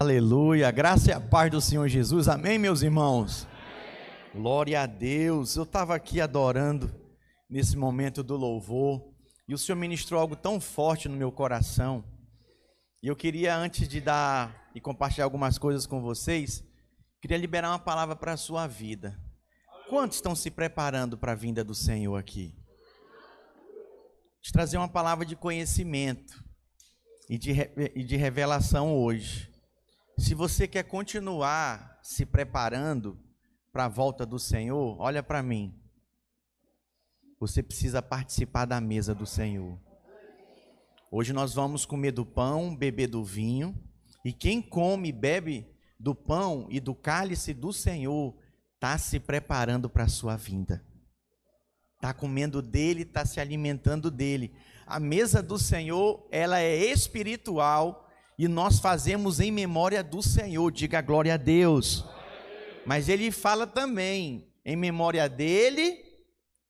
Aleluia, graça e a paz do Senhor Jesus, amém, meus irmãos? Amém. Glória a Deus, eu estava aqui adorando nesse momento do louvor e o Senhor ministrou algo tão forte no meu coração. E eu queria, antes de dar e compartilhar algumas coisas com vocês, queria liberar uma palavra para a sua vida. Quantos estão se preparando para a vinda do Senhor aqui? De trazer uma palavra de conhecimento e de, e de revelação hoje. Se você quer continuar se preparando para a volta do Senhor, olha para mim. Você precisa participar da mesa do Senhor. Hoje nós vamos comer do pão, beber do vinho, e quem come e bebe do pão e do cálice do Senhor está se preparando para a sua vinda. Está comendo dele, está se alimentando dele. A mesa do Senhor, ela é espiritual e nós fazemos em memória do Senhor, diga glória a Deus. Mas ele fala também em memória dele,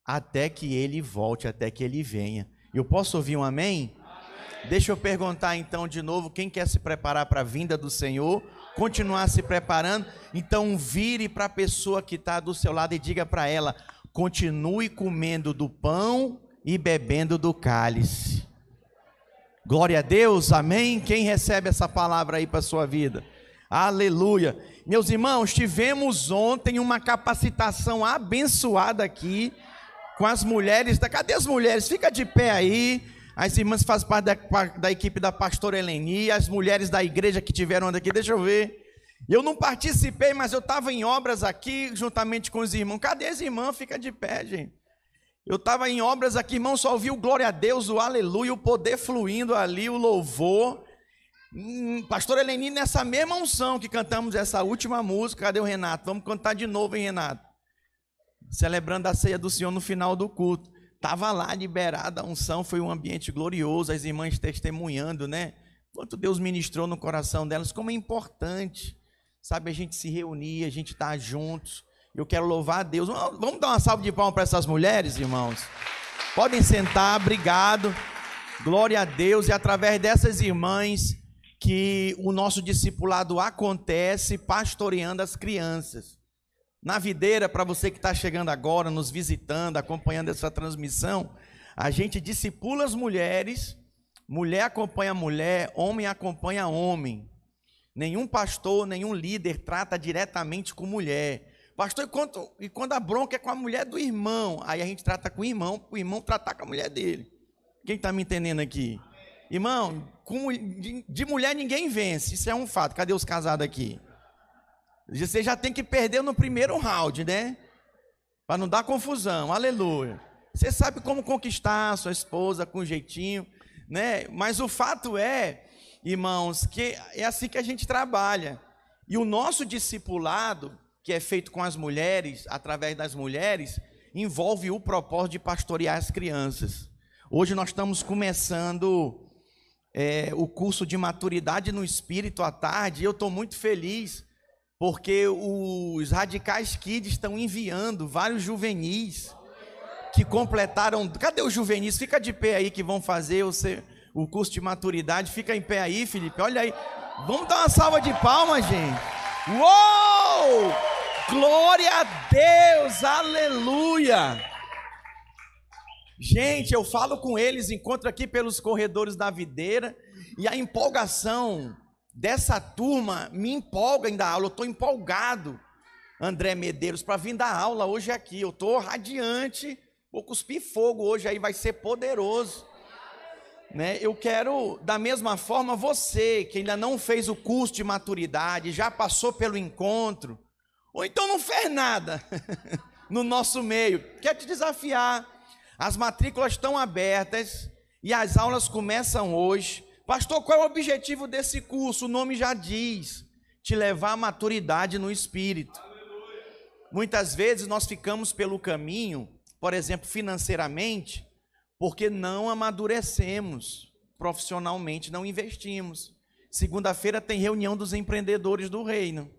até que ele volte, até que ele venha. Eu posso ouvir um amém? amém? Deixa eu perguntar então de novo: quem quer se preparar para a vinda do Senhor? Continuar se preparando? Então vire para a pessoa que está do seu lado e diga para ela: continue comendo do pão e bebendo do cálice. Glória a Deus, amém. Quem recebe essa palavra aí para a sua vida? Aleluia. Meus irmãos, tivemos ontem uma capacitação abençoada aqui com as mulheres. Da... Cadê as mulheres? Fica de pé aí. As irmãs fazem parte da, da equipe da pastora Eleni, as mulheres da igreja que tiveram aqui. Deixa eu ver. Eu não participei, mas eu estava em obras aqui juntamente com os irmãos. Cadê as irmãs? Fica de pé, gente. Eu estava em obras aqui, irmão, só ouvi o glória a Deus, o aleluia, o poder fluindo ali, o louvor. Hum, pastor Eleni, nessa mesma unção que cantamos essa última música, cadê o Renato? Vamos cantar de novo, hein, Renato? Celebrando a ceia do Senhor no final do culto. Estava lá liberada a unção, foi um ambiente glorioso, as irmãs testemunhando, né? Quanto Deus ministrou no coração delas, como é importante, sabe, a gente se reunir, a gente estar tá juntos. Eu quero louvar a Deus. Vamos dar uma salva de palmas para essas mulheres, irmãos? Podem sentar, obrigado. Glória a Deus. E através dessas irmãs que o nosso discipulado acontece pastoreando as crianças. Na videira, para você que está chegando agora, nos visitando, acompanhando essa transmissão, a gente discipula as mulheres, mulher acompanha mulher, homem acompanha homem. Nenhum pastor, nenhum líder trata diretamente com mulher. Pastor, e quando, e quando a bronca é com a mulher do irmão? Aí a gente trata com o irmão, o irmão tratar com a mulher dele. Quem está me entendendo aqui? Irmão, com, de, de, mulher ninguém vence, isso é um fato. Cadê os casados aqui? Você já tem que perder no primeiro round, né? Para não dar confusão, aleluia. Você sabe como conquistar sua esposa com jeitinho, né? Mas o fato é, irmãos, que é assim que a gente trabalha. E o nosso discipulado, que é feito com as mulheres, através das mulheres, envolve o propósito de pastorear as crianças. Hoje nós estamos começando é, o curso de maturidade no espírito à tarde, e eu estou muito feliz, porque os Radicais Kids estão enviando vários juvenis que completaram. Cadê os juvenis? Fica de pé aí que vão fazer o, seu, o curso de maturidade. Fica em pé aí, Felipe. Olha aí. Vamos dar uma salva de palmas, gente. Uou! Glória a Deus, aleluia. Gente, eu falo com eles, encontro aqui pelos corredores da videira, e a empolgação dessa turma me empolga em dar aula. Eu estou empolgado, André Medeiros, para vir dar aula hoje aqui. Eu estou radiante, vou cuspir fogo hoje aí, vai ser poderoso. Né? Eu quero, da mesma forma, você que ainda não fez o curso de maturidade, já passou pelo encontro, ou então não fez nada no nosso meio. Quer te desafiar. As matrículas estão abertas e as aulas começam hoje. Pastor, qual é o objetivo desse curso? O nome já diz: te levar à maturidade no espírito. Aleluia. Muitas vezes nós ficamos pelo caminho, por exemplo, financeiramente, porque não amadurecemos profissionalmente, não investimos. Segunda-feira tem reunião dos empreendedores do reino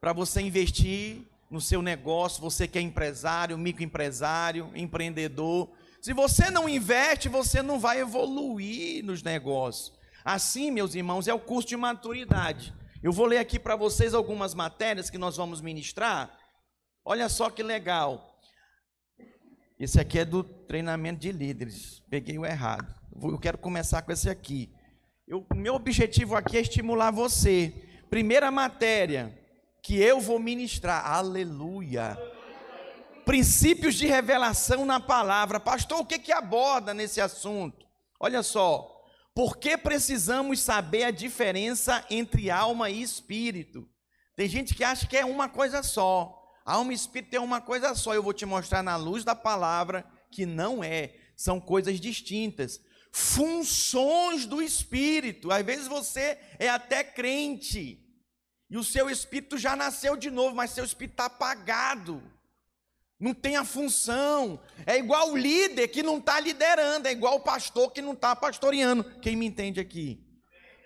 para você investir no seu negócio, você que é empresário, microempresário, empreendedor. Se você não investe, você não vai evoluir nos negócios. Assim, meus irmãos, é o curso de maturidade. Eu vou ler aqui para vocês algumas matérias que nós vamos ministrar. Olha só que legal. Esse aqui é do treinamento de líderes. Peguei o errado. Eu quero começar com esse aqui. O meu objetivo aqui é estimular você. Primeira matéria que eu vou ministrar. Aleluia. Princípios de revelação na palavra. Pastor, o que que aborda nesse assunto? Olha só. Por que precisamos saber a diferença entre alma e espírito? Tem gente que acha que é uma coisa só. Alma e espírito é uma coisa só. Eu vou te mostrar na luz da palavra que não é. São coisas distintas. Funções do espírito. Às vezes você é até crente. E o seu espírito já nasceu de novo, mas seu espírito está apagado não tem a função. É igual o líder que não está liderando, é igual o pastor que não está pastoreando. Quem me entende aqui?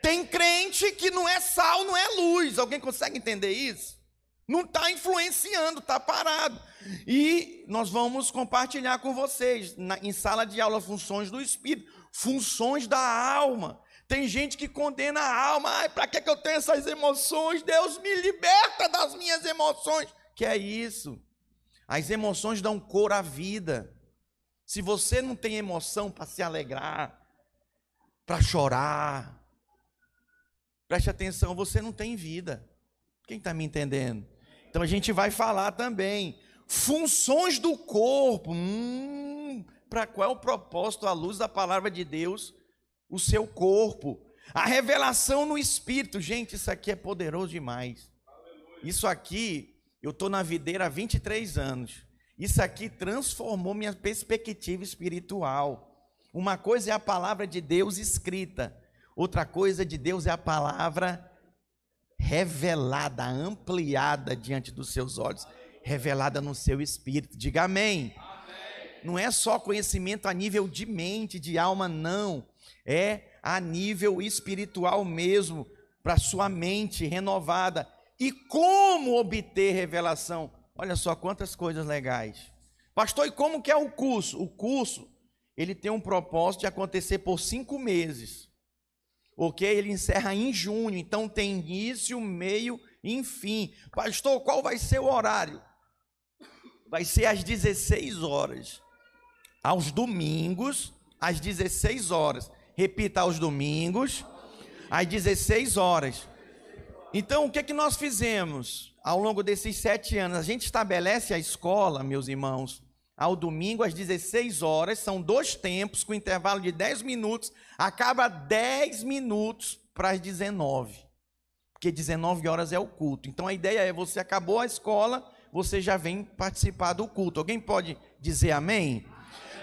Tem crente que não é sal, não é luz. Alguém consegue entender isso? Não está influenciando, está parado. E nós vamos compartilhar com vocês, na, em sala de aula, funções do espírito, funções da alma. Tem gente que condena a alma. Ai, para que, que eu tenho essas emoções? Deus me liberta das minhas emoções. Que é isso? As emoções dão cor à vida. Se você não tem emoção para se alegrar, para chorar, preste atenção, você não tem vida. Quem está me entendendo? Então a gente vai falar também. Funções do corpo. Hum, para qual é o propósito, à luz da palavra de Deus, o seu corpo. A revelação no espírito. Gente, isso aqui é poderoso demais. Isso aqui eu estou na videira há 23 anos. Isso aqui transformou minha perspectiva espiritual. Uma coisa é a palavra de Deus escrita, outra coisa de Deus é a palavra revelada, ampliada diante dos seus olhos, revelada no seu espírito. Diga amém. amém. Não é só conhecimento a nível de mente, de alma, não. É a nível espiritual mesmo, para sua mente renovada. E como obter revelação? Olha só quantas coisas legais. Pastor, e como que é o curso? O curso, ele tem um propósito de acontecer por cinco meses. Ok? Ele encerra em junho, então tem início, meio e fim. Pastor, qual vai ser o horário? Vai ser às 16 horas. Aos domingos, às 16 horas. Repita, aos domingos, às 16 horas. Então, o que, é que nós fizemos ao longo desses sete anos? A gente estabelece a escola, meus irmãos, ao domingo às 16 horas, são dois tempos, com intervalo de 10 minutos, acaba 10 minutos para as 19. Porque 19 horas é o culto. Então a ideia é: você acabou a escola, você já vem participar do culto. Alguém pode dizer amém?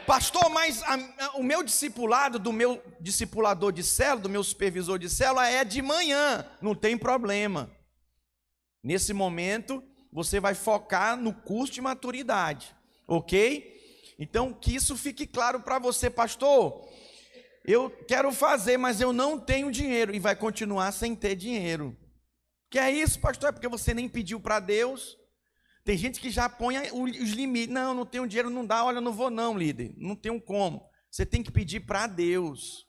Pastor, mas a, a, o meu discipulado, do meu discipulador de célula, do meu supervisor de célula, é de manhã, não tem problema. Nesse momento, você vai focar no curso de maturidade, ok? Então, que isso fique claro para você, pastor. Eu quero fazer, mas eu não tenho dinheiro, e vai continuar sem ter dinheiro. Que é isso, pastor? É porque você nem pediu para Deus. Tem gente que já põe os limites. Não, não tenho dinheiro, não dá. Olha, não vou não, líder. Não tenho como. Você tem que pedir para Deus.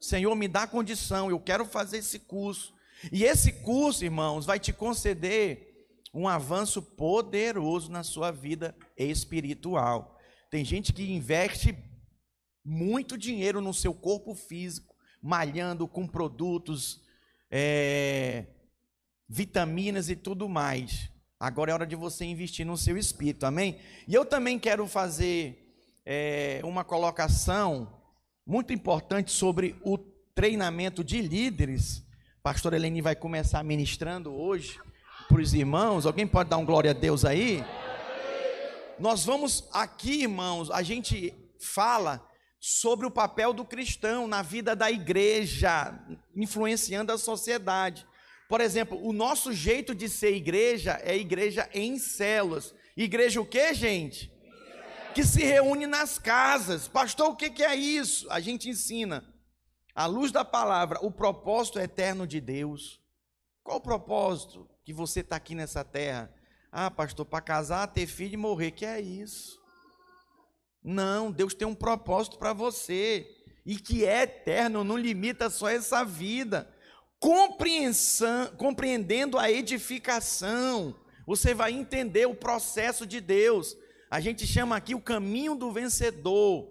Senhor, me dá condição, eu quero fazer esse curso. E esse curso, irmãos, vai te conceder um avanço poderoso na sua vida espiritual. Tem gente que investe muito dinheiro no seu corpo físico, malhando com produtos, é, vitaminas e tudo mais. Agora é hora de você investir no seu espírito, amém? E eu também quero fazer é, uma colocação muito importante sobre o treinamento de líderes. Pastor Eleni vai começar ministrando hoje para os irmãos. Alguém pode dar um glória a Deus aí? Nós vamos aqui, irmãos, a gente fala sobre o papel do cristão na vida da igreja, influenciando a sociedade. Por exemplo, o nosso jeito de ser igreja é igreja em células. Igreja o que, gente? Que se reúne nas casas. Pastor, o que é isso? A gente ensina, à luz da palavra, o propósito eterno de Deus. Qual o propósito que você está aqui nessa terra? Ah, pastor, para casar, ter filho e morrer. Que é isso? Não, Deus tem um propósito para você. e que é eterno, não limita só essa vida. Compreendendo a edificação, você vai entender o processo de Deus. A gente chama aqui o caminho do vencedor.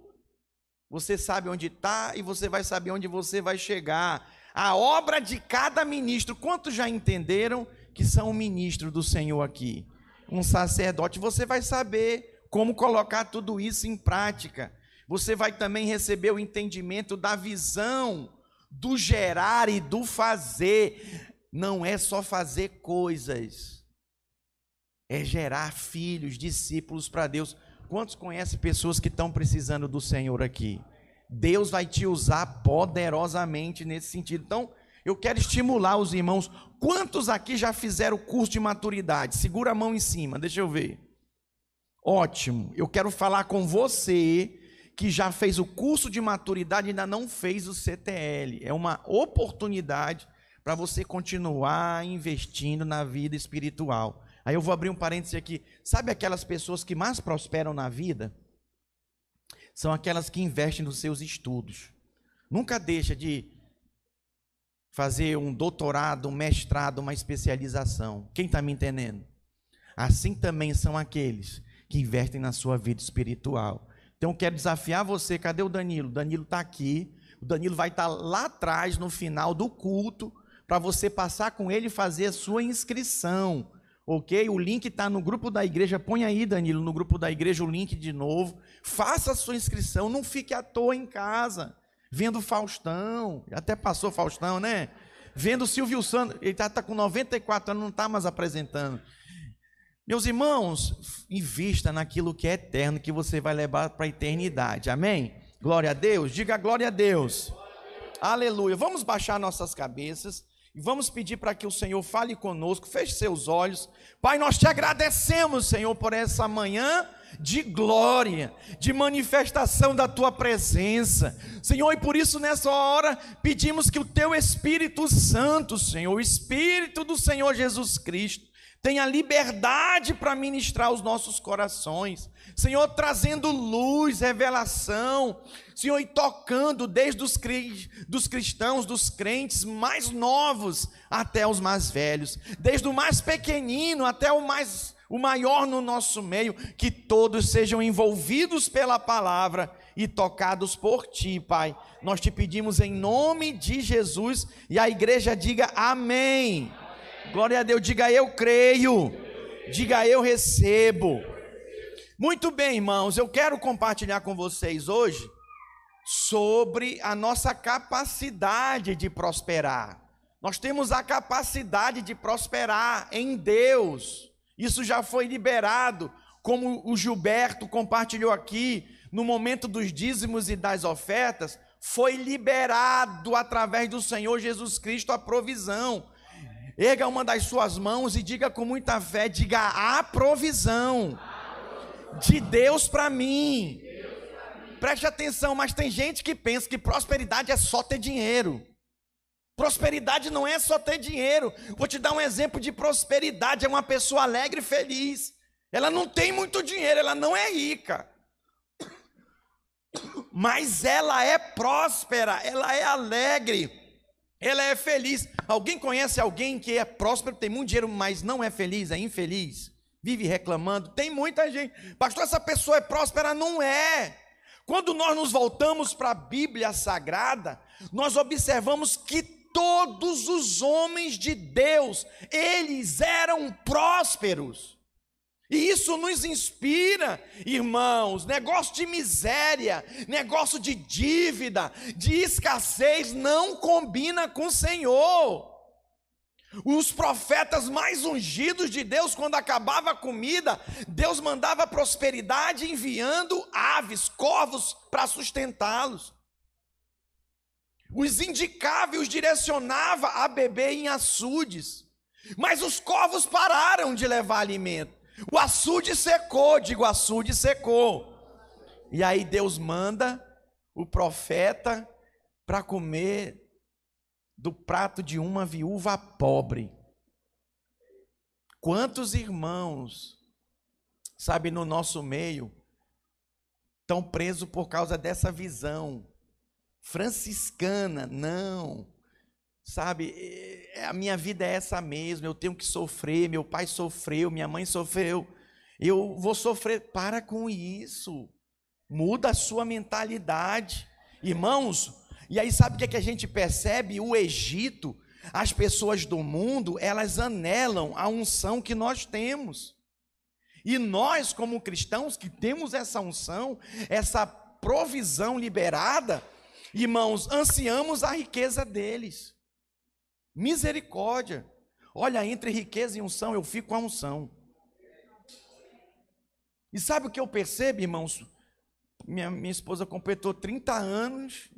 Você sabe onde está e você vai saber onde você vai chegar. A obra de cada ministro. Quantos já entenderam que são o ministro do Senhor aqui? Um sacerdote. Você vai saber como colocar tudo isso em prática. Você vai também receber o entendimento da visão, do gerar e do fazer. Não é só fazer coisas, é gerar filhos, discípulos para Deus. Quantos conhecem pessoas que estão precisando do Senhor aqui? Deus vai te usar poderosamente nesse sentido. Então, eu quero estimular os irmãos. Quantos aqui já fizeram o curso de maturidade? Segura a mão em cima, deixa eu ver. Ótimo. Eu quero falar com você que já fez o curso de maturidade e ainda não fez o CTL. É uma oportunidade para você continuar investindo na vida espiritual. Aí eu vou abrir um parêntese aqui. Sabe aquelas pessoas que mais prosperam na vida? São aquelas que investem nos seus estudos. Nunca deixa de fazer um doutorado, um mestrado, uma especialização. Quem está me entendendo? Assim também são aqueles que investem na sua vida espiritual. Então quero desafiar você, cadê o Danilo? O Danilo está aqui. O Danilo vai estar tá lá atrás, no final do culto, para você passar com ele e fazer a sua inscrição. Ok? O link está no grupo da igreja. Põe aí, Danilo, no grupo da igreja o link de novo. Faça a sua inscrição. Não fique à toa em casa. Vendo Faustão. Até passou Faustão, né? Vendo Silvio Santos. Ele está tá com 94 anos, não está mais apresentando. Meus irmãos, invista naquilo que é eterno, que você vai levar para a eternidade. Amém? Glória a Deus. Diga glória a Deus. Glória a Deus. Aleluia. Vamos baixar nossas cabeças e vamos pedir para que o Senhor fale conosco. Feche seus olhos. Pai, nós te agradecemos, Senhor, por essa manhã de glória, de manifestação da tua presença. Senhor, e por isso nessa hora pedimos que o teu Espírito Santo, Senhor, o Espírito do Senhor Jesus Cristo, tenha liberdade para ministrar os nossos corações. Senhor, trazendo luz, revelação, Senhor, e tocando desde os dos cristãos, dos crentes mais novos até os mais velhos, desde o mais pequenino até o mais o maior no nosso meio, que todos sejam envolvidos pela palavra e tocados por ti, Pai. Nós te pedimos em nome de Jesus e a igreja diga amém. Glória a Deus, diga eu creio. Diga eu recebo. Muito bem, irmãos, eu quero compartilhar com vocês hoje sobre a nossa capacidade de prosperar. Nós temos a capacidade de prosperar em Deus. Isso já foi liberado, como o Gilberto compartilhou aqui, no momento dos dízimos e das ofertas, foi liberado através do Senhor Jesus Cristo a provisão. Erga uma das suas mãos e diga com muita fé: diga a provisão de Deus para mim. Preste atenção, mas tem gente que pensa que prosperidade é só ter dinheiro. Prosperidade não é só ter dinheiro. Vou te dar um exemplo de prosperidade: é uma pessoa alegre e feliz. Ela não tem muito dinheiro, ela não é rica. Mas ela é próspera, ela é alegre. Ela é feliz. Alguém conhece alguém que é próspero, tem muito dinheiro, mas não é feliz, é infeliz? Vive reclamando? Tem muita gente. Pastor, essa pessoa é próspera? Não é. Quando nós nos voltamos para a Bíblia Sagrada, nós observamos que todos os homens de Deus, eles eram prósperos. E isso nos inspira, irmãos. Negócio de miséria, negócio de dívida, de escassez não combina com o Senhor. Os profetas mais ungidos de Deus, quando acabava a comida, Deus mandava prosperidade enviando aves, corvos para sustentá-los. Os indicava e os direcionava a beber em açudes. Mas os corvos pararam de levar alimento. O açude secou, digo, açude secou. E aí Deus manda o profeta para comer do prato de uma viúva pobre. Quantos irmãos, sabe, no nosso meio, estão presos por causa dessa visão franciscana, não. Sabe, a minha vida é essa mesmo, eu tenho que sofrer, meu pai sofreu, minha mãe sofreu, eu vou sofrer. Para com isso, muda a sua mentalidade. Irmãos, e aí sabe o que, é que a gente percebe? O Egito, as pessoas do mundo, elas anelam a unção que nós temos. E nós, como cristãos, que temos essa unção, essa provisão liberada, irmãos, ansiamos a riqueza deles. Misericórdia. Olha, entre riqueza e unção, eu fico com a unção. E sabe o que eu percebo, irmãos? Minha, minha esposa completou 30 anos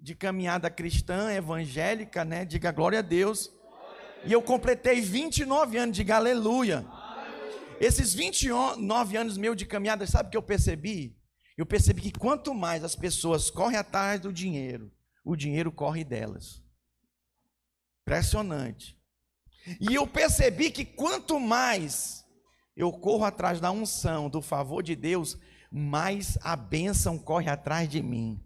de caminhada cristã, evangélica, né? Diga glória a Deus. E eu completei 29 anos, de aleluia. Esses 29 anos meu de caminhada, sabe o que eu percebi? Eu percebi que quanto mais as pessoas correm atrás do dinheiro, o dinheiro corre delas. Impressionante. E eu percebi que quanto mais eu corro atrás da unção, do favor de Deus, mais a bênção corre atrás de mim.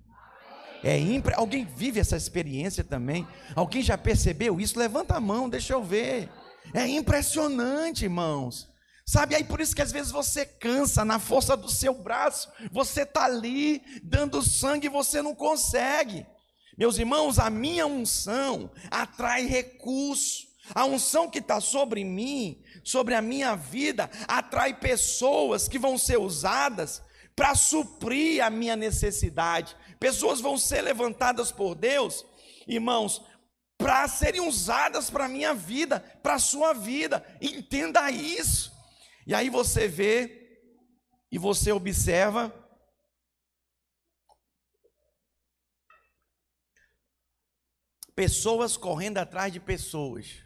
É impre... Alguém vive essa experiência também? Alguém já percebeu isso? Levanta a mão, deixa eu ver. É impressionante, irmãos. Sabe, aí por isso que às vezes você cansa na força do seu braço, você está ali dando sangue e você não consegue. Meus irmãos, a minha unção atrai recurso. A unção que está sobre mim, sobre a minha vida, atrai pessoas que vão ser usadas para suprir a minha necessidade. Pessoas vão ser levantadas por Deus, irmãos, para serem usadas para a minha vida, para a sua vida. Entenda isso. E aí você vê e você observa pessoas correndo atrás de pessoas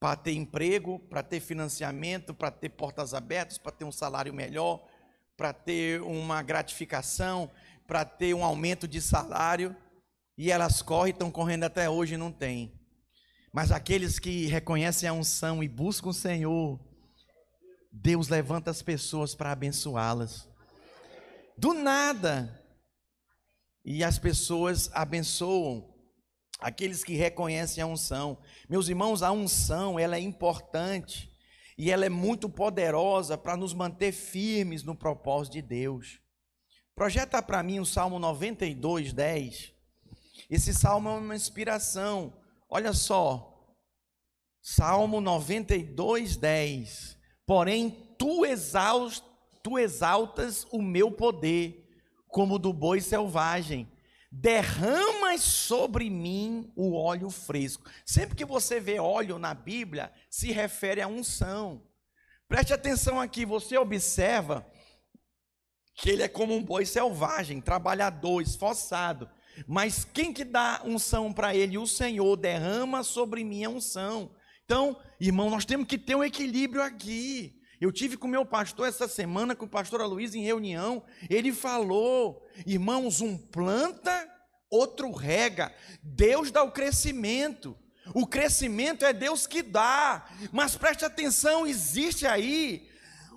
para ter emprego, para ter financiamento, para ter portas abertas, para ter um salário melhor, para ter uma gratificação, para ter um aumento de salário, e elas correm, estão correndo até hoje e não tem. Mas aqueles que reconhecem a unção e buscam o Senhor, Deus levanta as pessoas para abençoá-las. Do nada. E as pessoas abençoam aqueles que reconhecem a unção. Meus irmãos, a unção, ela é importante e ela é muito poderosa para nos manter firmes no propósito de Deus. Projeta para mim o Salmo 92, 10. Esse salmo é uma inspiração. Olha só. Salmo 92, 10. Porém, tu, exaust, tu exaltas o meu poder, como do boi selvagem. Derramas sobre mim o óleo fresco. Sempre que você vê óleo na Bíblia, se refere a unção. Preste atenção aqui, você observa que ele é como um boi selvagem, trabalhador, esforçado. Mas quem que dá unção para ele? O Senhor derrama sobre mim a unção. Então, irmão, nós temos que ter um equilíbrio aqui. Eu tive com meu pastor essa semana, com o pastor Aloysio em reunião. Ele falou, irmãos, um planta, outro rega. Deus dá o crescimento. O crescimento é Deus que dá. Mas preste atenção, existe aí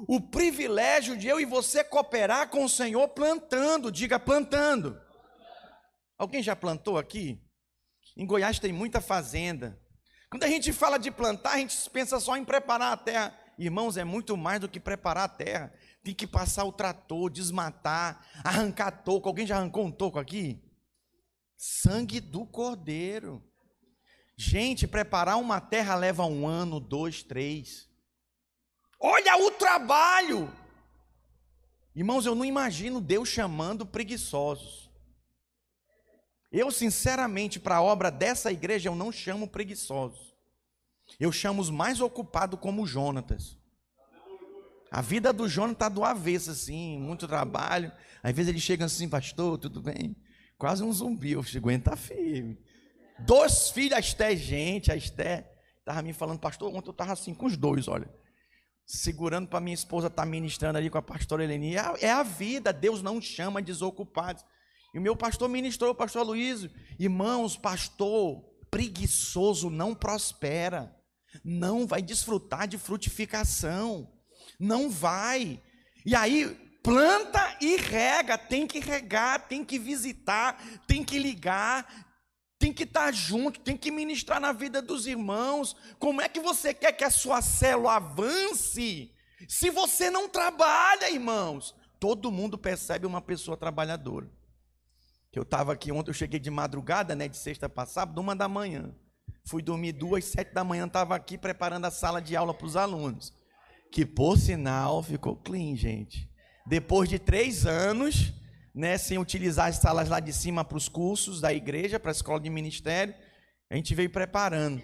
o privilégio de eu e você cooperar com o Senhor plantando, diga plantando. Alguém já plantou aqui? Em Goiás tem muita fazenda. Quando a gente fala de plantar, a gente pensa só em preparar a terra. Irmãos, é muito mais do que preparar a terra. Tem que passar o trator, desmatar, arrancar toco. Alguém já arrancou um toco aqui? Sangue do cordeiro. Gente, preparar uma terra leva um ano, dois, três. Olha o trabalho. Irmãos, eu não imagino Deus chamando preguiçosos. Eu, sinceramente, para a obra dessa igreja, eu não chamo preguiçosos. Eu chamo os mais ocupados como Jonatas. A vida do Jonas está do avesso, assim, muito trabalho. Às vezes ele chega assim, pastor, tudo bem? Quase um zumbi, eu aguenta firme. Dois filhos, a Esté, gente, a Esté estava me falando, pastor, ontem eu estava assim com os dois, olha segurando para minha esposa estar tá ministrando ali com a pastora Eleni. É, é a vida, Deus não chama desocupados. E o meu pastor ministrou, o pastor Luiz, irmãos, pastor preguiçoso não prospera, não vai desfrutar de frutificação, não vai. E aí, planta e rega, tem que regar, tem que visitar, tem que ligar, tem que estar junto, tem que ministrar na vida dos irmãos. Como é que você quer que a sua célula avance se você não trabalha, irmãos? Todo mundo percebe uma pessoa trabalhadora. Eu estava aqui ontem, eu cheguei de madrugada, né, de sexta para sábado, uma da manhã. Fui dormir duas, sete da manhã, estava aqui preparando a sala de aula para os alunos. Que por sinal ficou clean, gente. Depois de três anos, né, sem utilizar as salas lá de cima para os cursos da igreja, para a escola de ministério, a gente veio preparando.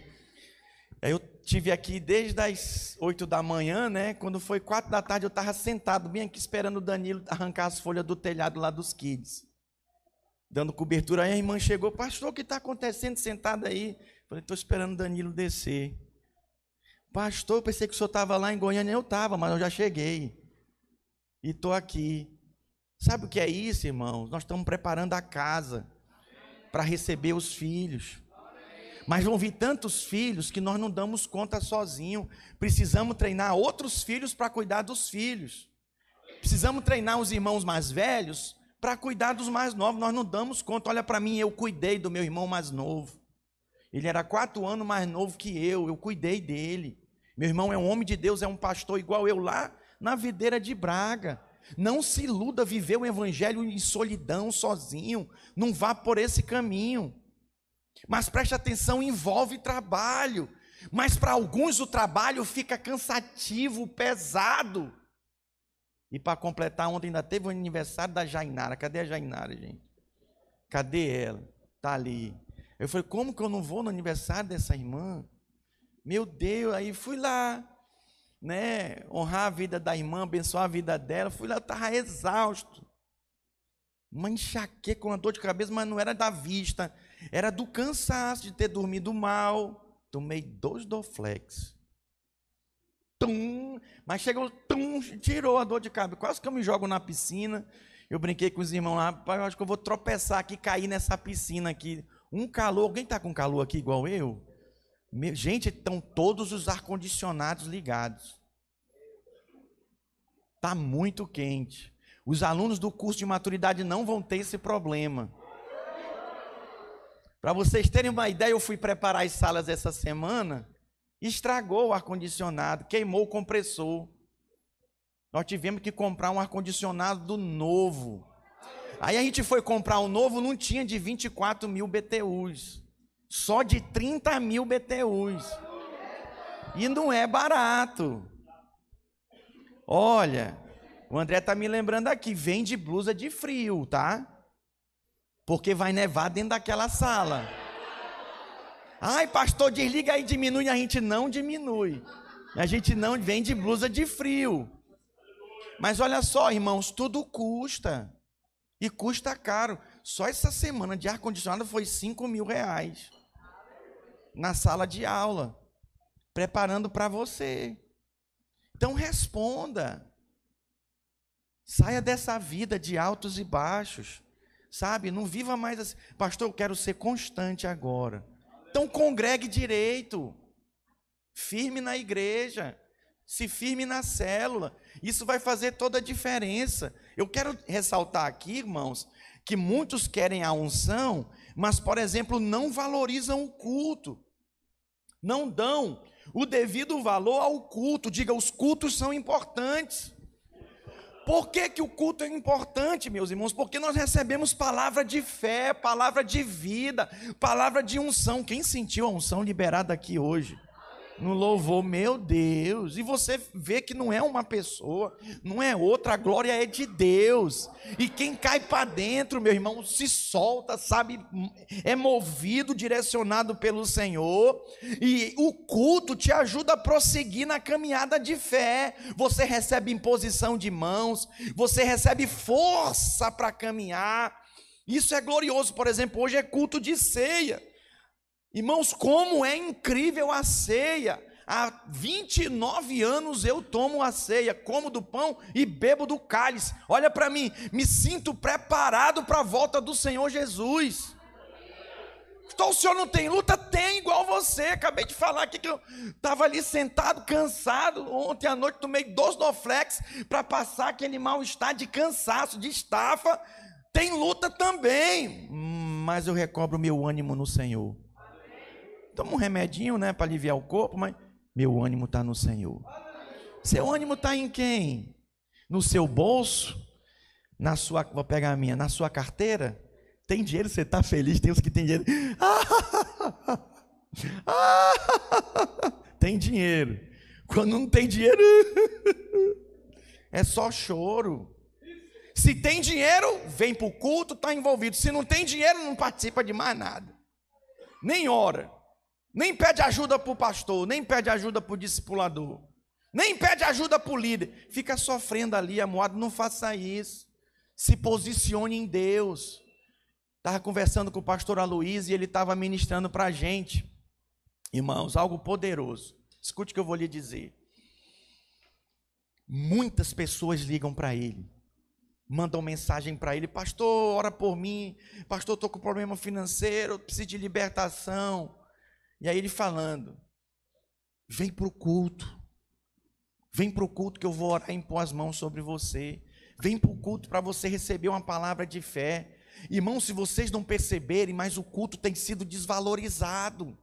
Eu tive aqui desde as oito da manhã, né? Quando foi quatro da tarde, eu estava sentado bem aqui esperando o Danilo arrancar as folhas do telhado lá dos kids dando cobertura. Aí a irmã chegou, pastor, o que está acontecendo sentado aí? Falei, estou esperando o Danilo descer. Pastor, pensei que o senhor estava lá em Goiânia. Eu estava, mas eu já cheguei. E estou aqui. Sabe o que é isso, irmãos? Nós estamos preparando a casa para receber os filhos. Mas vão vir tantos filhos que nós não damos conta sozinho. Precisamos treinar outros filhos para cuidar dos filhos. Precisamos treinar os irmãos mais velhos para cuidar dos mais novos. Nós não damos conta. Olha para mim, eu cuidei do meu irmão mais novo. Ele era quatro anos mais novo que eu, eu cuidei dele. Meu irmão é um homem de Deus, é um pastor igual eu lá na videira de Braga. Não se iluda viver o evangelho em solidão, sozinho. Não vá por esse caminho. Mas preste atenção, envolve trabalho. Mas para alguns o trabalho fica cansativo, pesado. E para completar, ontem ainda teve o aniversário da Jainara. Cadê a Jainara, gente? Cadê ela? Está ali. Eu falei, como que eu não vou no aniversário dessa irmã? Meu Deus, aí fui lá, né? Honrar a vida da irmã, abençoar a vida dela. Fui lá, eu estava exausto. Uma enxaqueca, uma dor de cabeça, mas não era da vista. Era do cansaço de ter dormido mal. Tomei dois Doflex tum, mas chegou, tum, tirou a dor de cabeça. Quase que eu me jogo na piscina. Eu brinquei com os irmãos lá, pai, eu acho que eu vou tropeçar aqui, cair nessa piscina aqui. Um calor, alguém está com calor aqui igual eu? Meu, gente, estão todos os ar-condicionados ligados. Está muito quente. Os alunos do curso de maturidade não vão ter esse problema. Para vocês terem uma ideia, eu fui preparar as salas essa semana estragou o ar-condicionado, queimou o compressor. Nós tivemos que comprar um ar-condicionado novo. Aí a gente foi comprar um novo, não tinha de 24 mil BTUs, só de 30 mil BTUs. E não é barato. Olha, o André está me lembrando aqui, vende blusa de frio, tá? Porque vai nevar dentro daquela sala. Ai, pastor, desliga aí, diminui. A gente não diminui. A gente não vende blusa de frio. Mas olha só, irmãos, tudo custa. E custa caro. Só essa semana de ar-condicionado foi 5 mil reais. Na sala de aula. Preparando para você. Então responda. Saia dessa vida de altos e baixos. Sabe? Não viva mais assim. Pastor, eu quero ser constante agora. Então congregue direito. Firme na igreja. Se firme na célula. Isso vai fazer toda a diferença. Eu quero ressaltar aqui, irmãos, que muitos querem a unção, mas, por exemplo, não valorizam o culto. Não dão o devido valor ao culto. Diga, os cultos são importantes. Por que, que o culto é importante, meus irmãos? Porque nós recebemos palavra de fé, palavra de vida, palavra de unção. Quem sentiu a unção liberada aqui hoje? No louvor, meu Deus, e você vê que não é uma pessoa, não é outra, a glória é de Deus, e quem cai para dentro, meu irmão, se solta, sabe, é movido, direcionado pelo Senhor, e o culto te ajuda a prosseguir na caminhada de fé, você recebe imposição de mãos, você recebe força para caminhar, isso é glorioso, por exemplo, hoje é culto de ceia. Irmãos, como é incrível a ceia. Há 29 anos eu tomo a ceia, como do pão e bebo do cálice. Olha para mim, me sinto preparado para a volta do Senhor Jesus. Então o senhor não tem luta? Tem, igual você. Acabei de falar aqui que eu estava ali sentado, cansado. Ontem à noite tomei dois Doflex para passar aquele mal-estar de cansaço, de estafa. Tem luta também. Mas eu recobro meu ânimo no Senhor. Toma um remedinho, né, para aliviar o corpo, mas meu ânimo está no Senhor. Seu ânimo está em quem? No seu bolso? Na sua, vou pegar a minha, na sua carteira? Tem dinheiro, você está feliz? Tem os que tem dinheiro. tem dinheiro. Quando não tem dinheiro, é só choro. Se tem dinheiro, vem para o culto, está envolvido. Se não tem dinheiro, não participa de mais nada. Nem ora. Nem pede ajuda para o pastor, nem pede ajuda para o discipulador, nem pede ajuda para o líder. Fica sofrendo ali, amoado. Não faça isso. Se posicione em Deus. Estava conversando com o pastor Aloysio e ele estava ministrando para a gente. Irmãos, algo poderoso. Escute o que eu vou lhe dizer. Muitas pessoas ligam para ele, mandam mensagem para ele: Pastor, ora por mim. Pastor, estou com problema financeiro, preciso de libertação. E aí ele falando: vem para o culto, vem para o culto que eu vou orar e impor as mãos sobre você. Vem para o culto para você receber uma palavra de fé. Irmãos, se vocês não perceberem, mas o culto tem sido desvalorizado.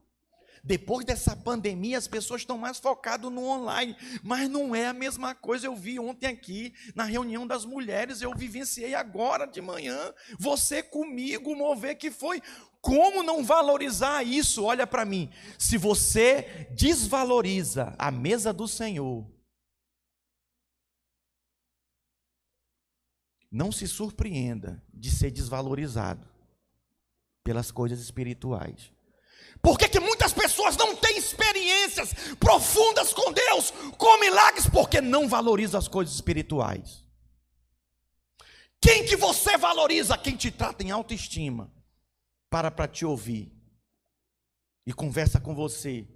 Depois dessa pandemia, as pessoas estão mais focadas no online, mas não é a mesma coisa. Eu vi ontem aqui na reunião das mulheres, eu vivenciei agora de manhã, você comigo, mover que foi como não valorizar isso? Olha para mim. Se você desvaloriza a mesa do Senhor, não se surpreenda de ser desvalorizado pelas coisas espirituais. Por que, que muitas pessoas não têm experiências profundas com Deus, com milagres? Porque não valorizam as coisas espirituais. Quem que você valoriza? Quem te trata em autoestima para para te ouvir e conversa com você.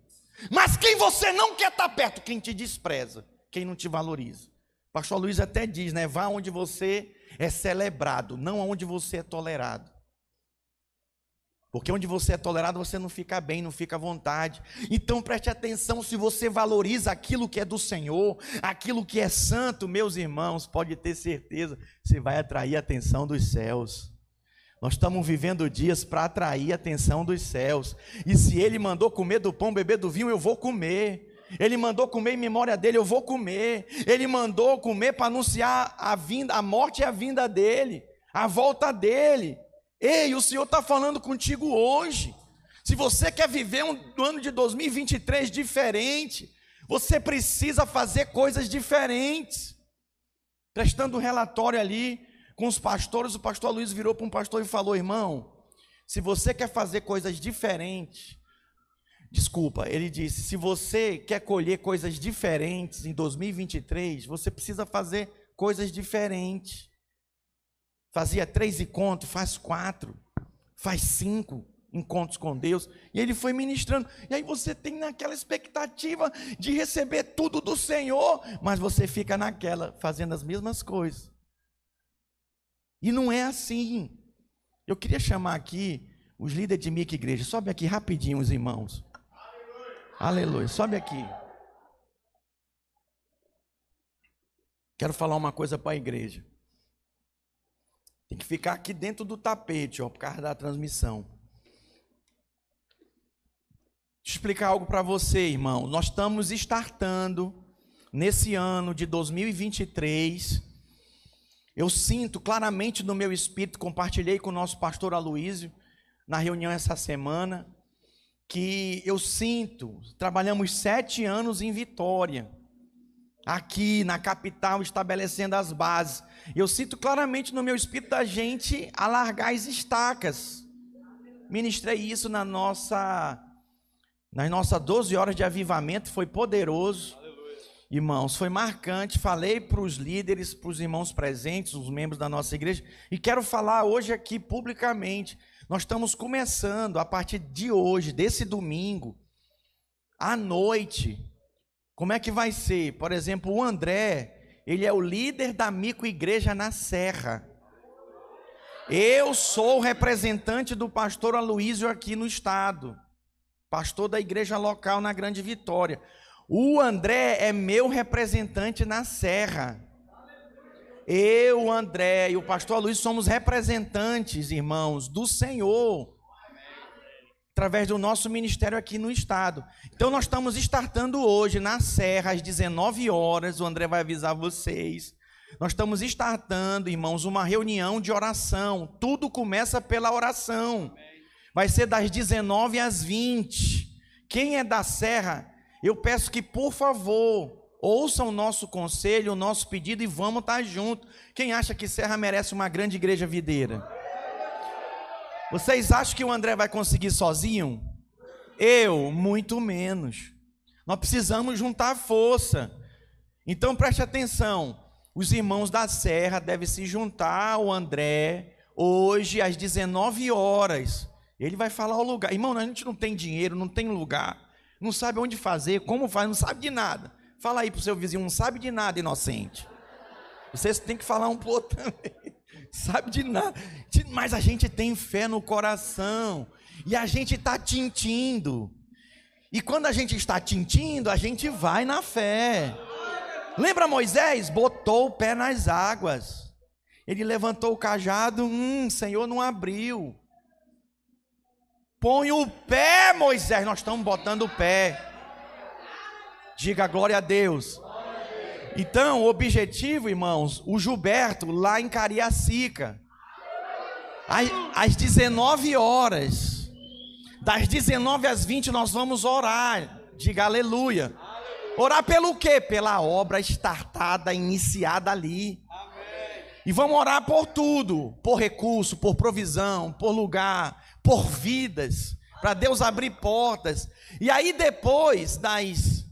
Mas quem você não quer estar perto, quem te despreza, quem não te valoriza. Pastor Luiz até diz, né? Vá onde você é celebrado, não onde você é tolerado. Porque onde você é tolerado, você não fica bem, não fica à vontade. Então preste atenção, se você valoriza aquilo que é do Senhor, aquilo que é santo, meus irmãos, pode ter certeza, você vai atrair a atenção dos céus. Nós estamos vivendo dias para atrair a atenção dos céus. E se ele mandou comer do pão, beber do vinho, eu vou comer. Ele mandou comer em memória dele, eu vou comer. Ele mandou comer para anunciar a vinda, a morte e a vinda dele, a volta dele. Ei, o Senhor está falando contigo hoje. Se você quer viver um ano de 2023 diferente, você precisa fazer coisas diferentes. Prestando um relatório ali, com os pastores, o pastor Luiz virou para um pastor e falou: irmão, se você quer fazer coisas diferentes, desculpa, ele disse: se você quer colher coisas diferentes em 2023, você precisa fazer coisas diferentes. Fazia três encontros, faz quatro, faz cinco encontros com Deus, e ele foi ministrando. E aí você tem naquela expectativa de receber tudo do Senhor, mas você fica naquela, fazendo as mesmas coisas. E não é assim. Eu queria chamar aqui os líderes de Mica Igreja. Sobe aqui rapidinho, os irmãos. Aleluia. Aleluia. Sobe aqui. Quero falar uma coisa para a igreja. Tem que ficar aqui dentro do tapete, ó, por causa da transmissão. Deixa eu explicar algo para você, irmão. Nós estamos startando nesse ano de 2023 eu sinto claramente no meu espírito, compartilhei com o nosso pastor Aloísio na reunião essa semana, que eu sinto, trabalhamos sete anos em Vitória, aqui na capital, estabelecendo as bases. Eu sinto claramente no meu espírito da gente alargar as estacas. Ministrei isso na nossa, nas nossas 12 horas de avivamento, foi poderoso. Irmãos, foi marcante. Falei para os líderes, para os irmãos presentes, os membros da nossa igreja, e quero falar hoje aqui publicamente. Nós estamos começando a partir de hoje, desse domingo, à noite. Como é que vai ser? Por exemplo, o André, ele é o líder da Mico Igreja na Serra. Eu sou representante do pastor Aloísio aqui no estado, pastor da igreja local na Grande Vitória. O André é meu representante na Serra. Eu, André e o pastor Luiz somos representantes, irmãos, do Senhor, através do nosso ministério aqui no estado. Então, nós estamos startando hoje na Serra, às 19 horas. O André vai avisar vocês. Nós estamos startando, irmãos, uma reunião de oração. Tudo começa pela oração. Vai ser das 19 às 20. Quem é da Serra, eu peço que, por favor, ouçam o nosso conselho, o nosso pedido e vamos estar juntos. Quem acha que Serra merece uma grande igreja videira? Vocês acham que o André vai conseguir sozinho? Eu, muito menos. Nós precisamos juntar força. Então preste atenção. Os irmãos da Serra devem se juntar ao André hoje às 19 horas. Ele vai falar o lugar. Irmão, a gente não tem dinheiro, não tem lugar não sabe onde fazer, como faz, não sabe de nada. Fala aí para o seu vizinho, não sabe de nada, inocente. Vocês têm que falar um pouco também. Sabe de nada. Mas a gente tem fé no coração. E a gente está tintindo. E quando a gente está tintindo, a gente vai na fé. Lembra Moisés? Botou o pé nas águas. Ele levantou o cajado, hum, Senhor não abriu. Põe o pé, Moisés. Nós estamos botando o pé. Diga glória a Deus. Então, o objetivo, irmãos, o Gilberto lá em Cariacica, às, às 19 horas, das 19 às 20, nós vamos orar. Diga aleluia. Orar pelo quê? Pela obra estartada, iniciada ali. E vamos orar por tudo: por recurso, por provisão, por lugar, por vidas, para Deus abrir portas. E aí depois das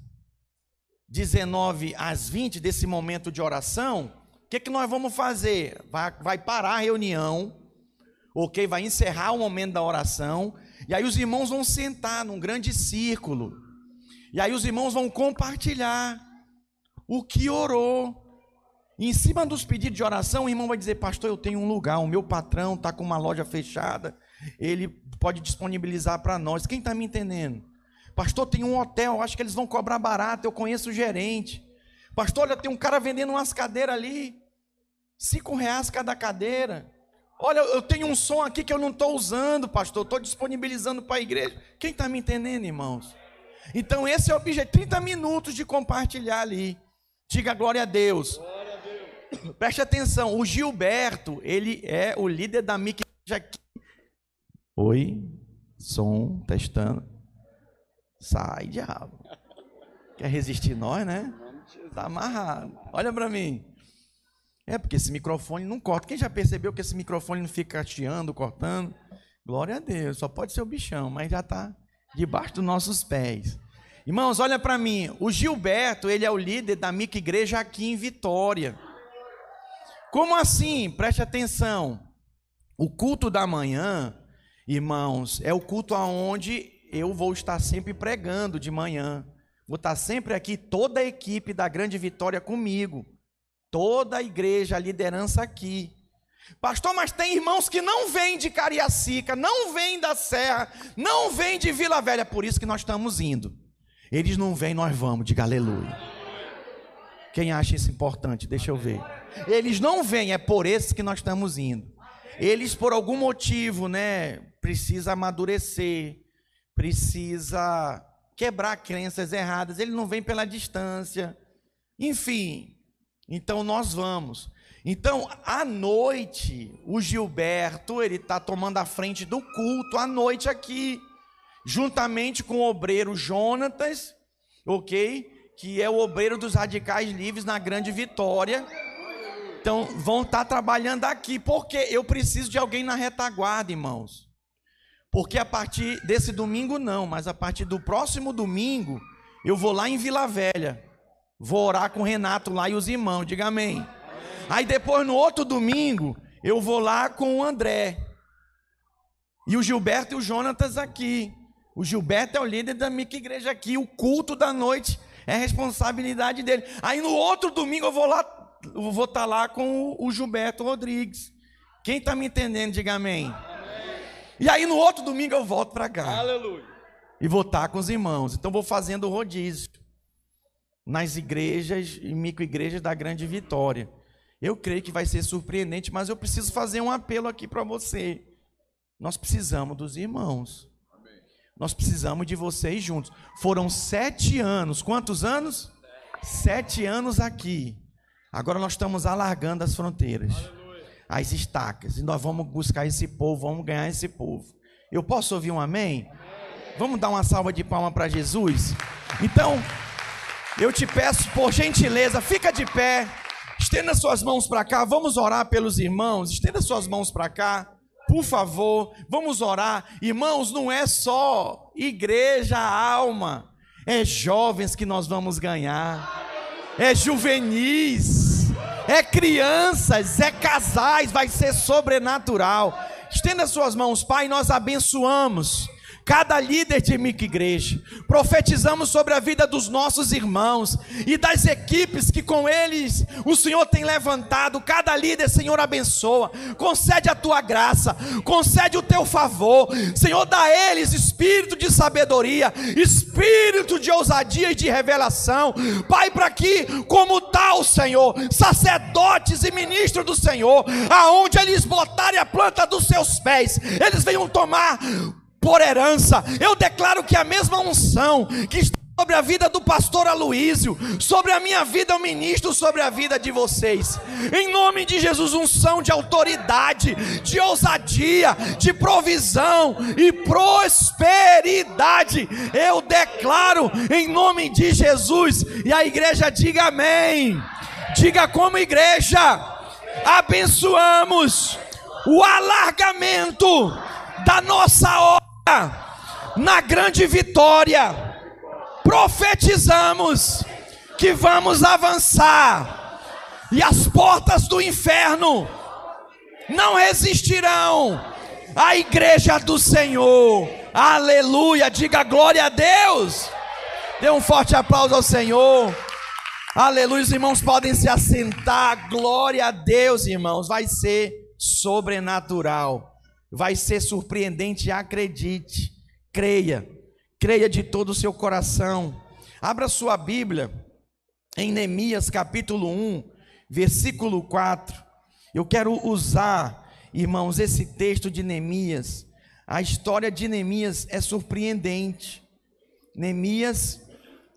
19 às 20 desse momento de oração, o que, que nós vamos fazer? Vai, vai parar a reunião, ok? Vai encerrar o momento da oração, e aí os irmãos vão sentar num grande círculo, e aí os irmãos vão compartilhar o que orou. E em cima dos pedidos de oração, o irmão vai dizer: Pastor, eu tenho um lugar, o meu patrão está com uma loja fechada, ele pode disponibilizar para nós. Quem está me entendendo? Pastor, tem um hotel, acho que eles vão cobrar barato, eu conheço o gerente. Pastor, olha, tem um cara vendendo umas cadeiras ali, cinco reais cada cadeira. Olha, eu tenho um som aqui que eu não estou usando, pastor, estou disponibilizando para a igreja. Quem está me entendendo, irmãos? Então, esse é o objetivo, 30 minutos de compartilhar ali. Diga glória a Deus. Glória. Preste atenção, o Gilberto, ele é o líder da MIC aqui Oi, som, testando. Sai, diabo. Quer resistir nós, né? Tá amarrado. Olha para mim. É porque esse microfone não corta. Quem já percebeu que esse microfone não fica chiando, cortando? Glória a Deus. Só pode ser o bichão, mas já está debaixo dos nossos pés. Irmãos, olha para mim. O Gilberto, ele é o líder da mica igreja aqui em Vitória. Como assim? Preste atenção. O culto da manhã Irmãos, é o culto aonde eu vou estar sempre pregando de manhã. Vou estar sempre aqui, toda a equipe da Grande Vitória comigo. Toda a igreja, a liderança aqui. Pastor, mas tem irmãos que não vêm de Cariacica, não vêm da Serra, não vêm de Vila Velha, por isso que nós estamos indo. Eles não vêm, nós vamos, diga aleluia. Quem acha isso importante? Deixa eu ver. Eles não vêm, é por esses que nós estamos indo. Eles, por algum motivo, né, precisa amadurecer, precisa quebrar crenças erradas, ele não vem pela distância. Enfim, então nós vamos. Então, à noite, o Gilberto, ele está tomando a frente do culto à noite aqui, juntamente com o obreiro Jonatas, ok? Que é o obreiro dos radicais livres na Grande Vitória. Então, vão estar tá trabalhando aqui, porque eu preciso de alguém na retaguarda, irmãos. Porque a partir desse domingo não, mas a partir do próximo domingo, eu vou lá em Vila Velha. Vou orar com o Renato lá e os irmãos, diga amém. Aí depois no outro domingo, eu vou lá com o André. E o Gilberto e o Jonatas aqui. O Gilberto é o líder da minha igreja aqui. O culto da noite é responsabilidade dele. Aí no outro domingo eu vou lá, eu vou estar tá lá com o Gilberto Rodrigues Quem está me entendendo, diga amém. amém. E aí no outro domingo eu volto para cá. Aleluia. E vou estar com os irmãos. Então vou fazendo rodízio nas igrejas e microigrejas da Grande Vitória. Eu creio que vai ser surpreendente, mas eu preciso fazer um apelo aqui para você. Nós precisamos dos irmãos. Nós precisamos de vocês juntos. Foram sete anos. Quantos anos? Sete anos aqui. Agora nós estamos alargando as fronteiras, as estacas. E nós vamos buscar esse povo, vamos ganhar esse povo. Eu posso ouvir um amém? amém. Vamos dar uma salva de palma para Jesus? Então, eu te peço, por gentileza, fica de pé. Estenda suas mãos para cá. Vamos orar pelos irmãos. Estenda suas mãos para cá. Por favor, vamos orar. Irmãos, não é só igreja, alma. É jovens que nós vamos ganhar. É juvenis. É crianças, é casais, vai ser sobrenatural. Estenda suas mãos, Pai, nós abençoamos cada líder de Mica Igreja. Profetizamos sobre a vida dos nossos irmãos e das equipes que com eles o Senhor tem levantado. Cada líder, Senhor, abençoa. Concede a tua graça, concede o teu favor. Senhor, dá a eles espírito de sabedoria, espírito de ousadia e de revelação. Pai, para que, como tal, Senhor, sacerdotes e ministros do Senhor, aonde eles botarem a planta dos seus pés, eles venham tomar por herança. Eu declaro que a mesma unção que está sobre a vida do pastor Aloísio, sobre a minha vida, eu ministro sobre a vida de vocês. Em nome de Jesus, unção de autoridade, de ousadia, de provisão e prosperidade. Eu declaro em nome de Jesus. E a igreja diga amém. Diga como igreja, abençoamos o alargamento da nossa obra na grande vitória, profetizamos que vamos avançar e as portas do inferno não resistirão à igreja do Senhor. Aleluia! Diga glória a Deus. Dê um forte aplauso ao Senhor. Aleluia, os irmãos podem se assentar. Glória a Deus, irmãos. Vai ser sobrenatural vai ser surpreendente, acredite, creia, creia de todo o seu coração. Abra sua Bíblia em Neemias capítulo 1, versículo 4. Eu quero usar, irmãos, esse texto de Neemias. A história de Neemias é surpreendente. Neemias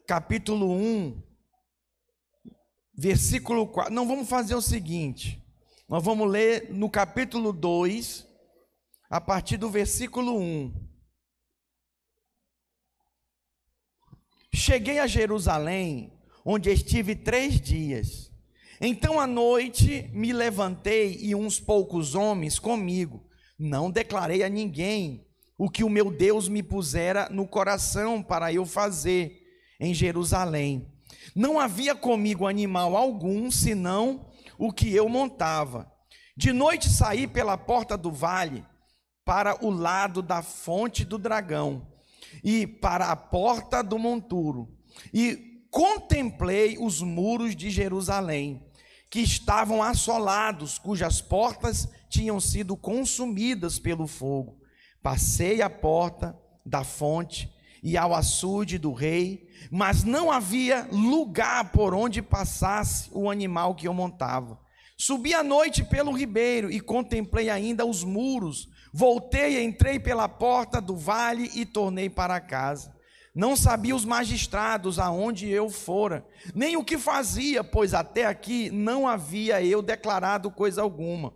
capítulo 1, versículo 4. Não, vamos fazer o seguinte. Nós vamos ler no capítulo 2, a partir do versículo 1. Cheguei a Jerusalém, onde estive três dias. Então à noite me levantei e uns poucos homens comigo. Não declarei a ninguém o que o meu Deus me pusera no coração para eu fazer em Jerusalém. Não havia comigo animal algum, senão o que eu montava. De noite saí pela porta do vale para o lado da fonte do dragão e para a porta do monturo, e contemplei os muros de Jerusalém, que estavam assolados, cujas portas tinham sido consumidas pelo fogo. Passei a porta da fonte e ao açude do rei, mas não havia lugar por onde passasse o animal que eu montava. Subi à noite pelo ribeiro e contemplei ainda os muros Voltei, entrei pela porta do vale e tornei para casa. Não sabia os magistrados aonde eu fora, nem o que fazia, pois até aqui não havia eu declarado coisa alguma,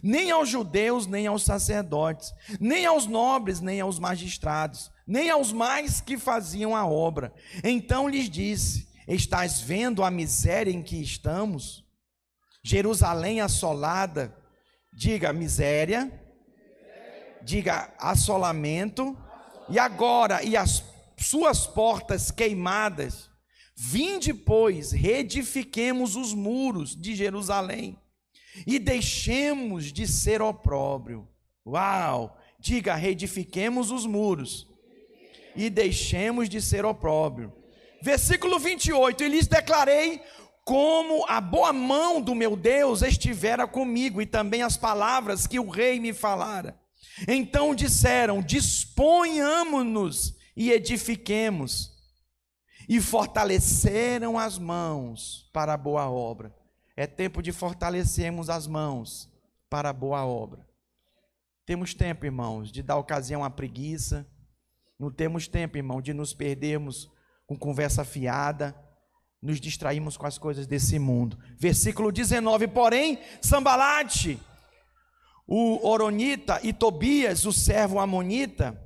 nem aos judeus, nem aos sacerdotes, nem aos nobres, nem aos magistrados, nem aos mais que faziam a obra. Então lhes disse: Estás vendo a miséria em que estamos? Jerusalém assolada, diga miséria, diga assolamento, e agora, e as suas portas queimadas. Vinde, pois, reedifiquemos os muros de Jerusalém e deixemos de ser opróbrio. Uau! Diga, reedifiquemos os muros e deixemos de ser opróbrio. Versículo 28: E lhes declarei como a boa mão do meu Deus estivera comigo, e também as palavras que o rei me falara. Então disseram: Disponhamos-nos e edifiquemos. E fortaleceram as mãos para a boa obra. É tempo de fortalecermos as mãos para a boa obra. Temos tempo, irmãos, de dar ocasião à preguiça. Não temos tempo, irmão, de nos perdermos com conversa fiada. Nos distraímos com as coisas desse mundo. Versículo 19: Porém, Sambalate, o Oronita, e Tobias, o servo Amonita,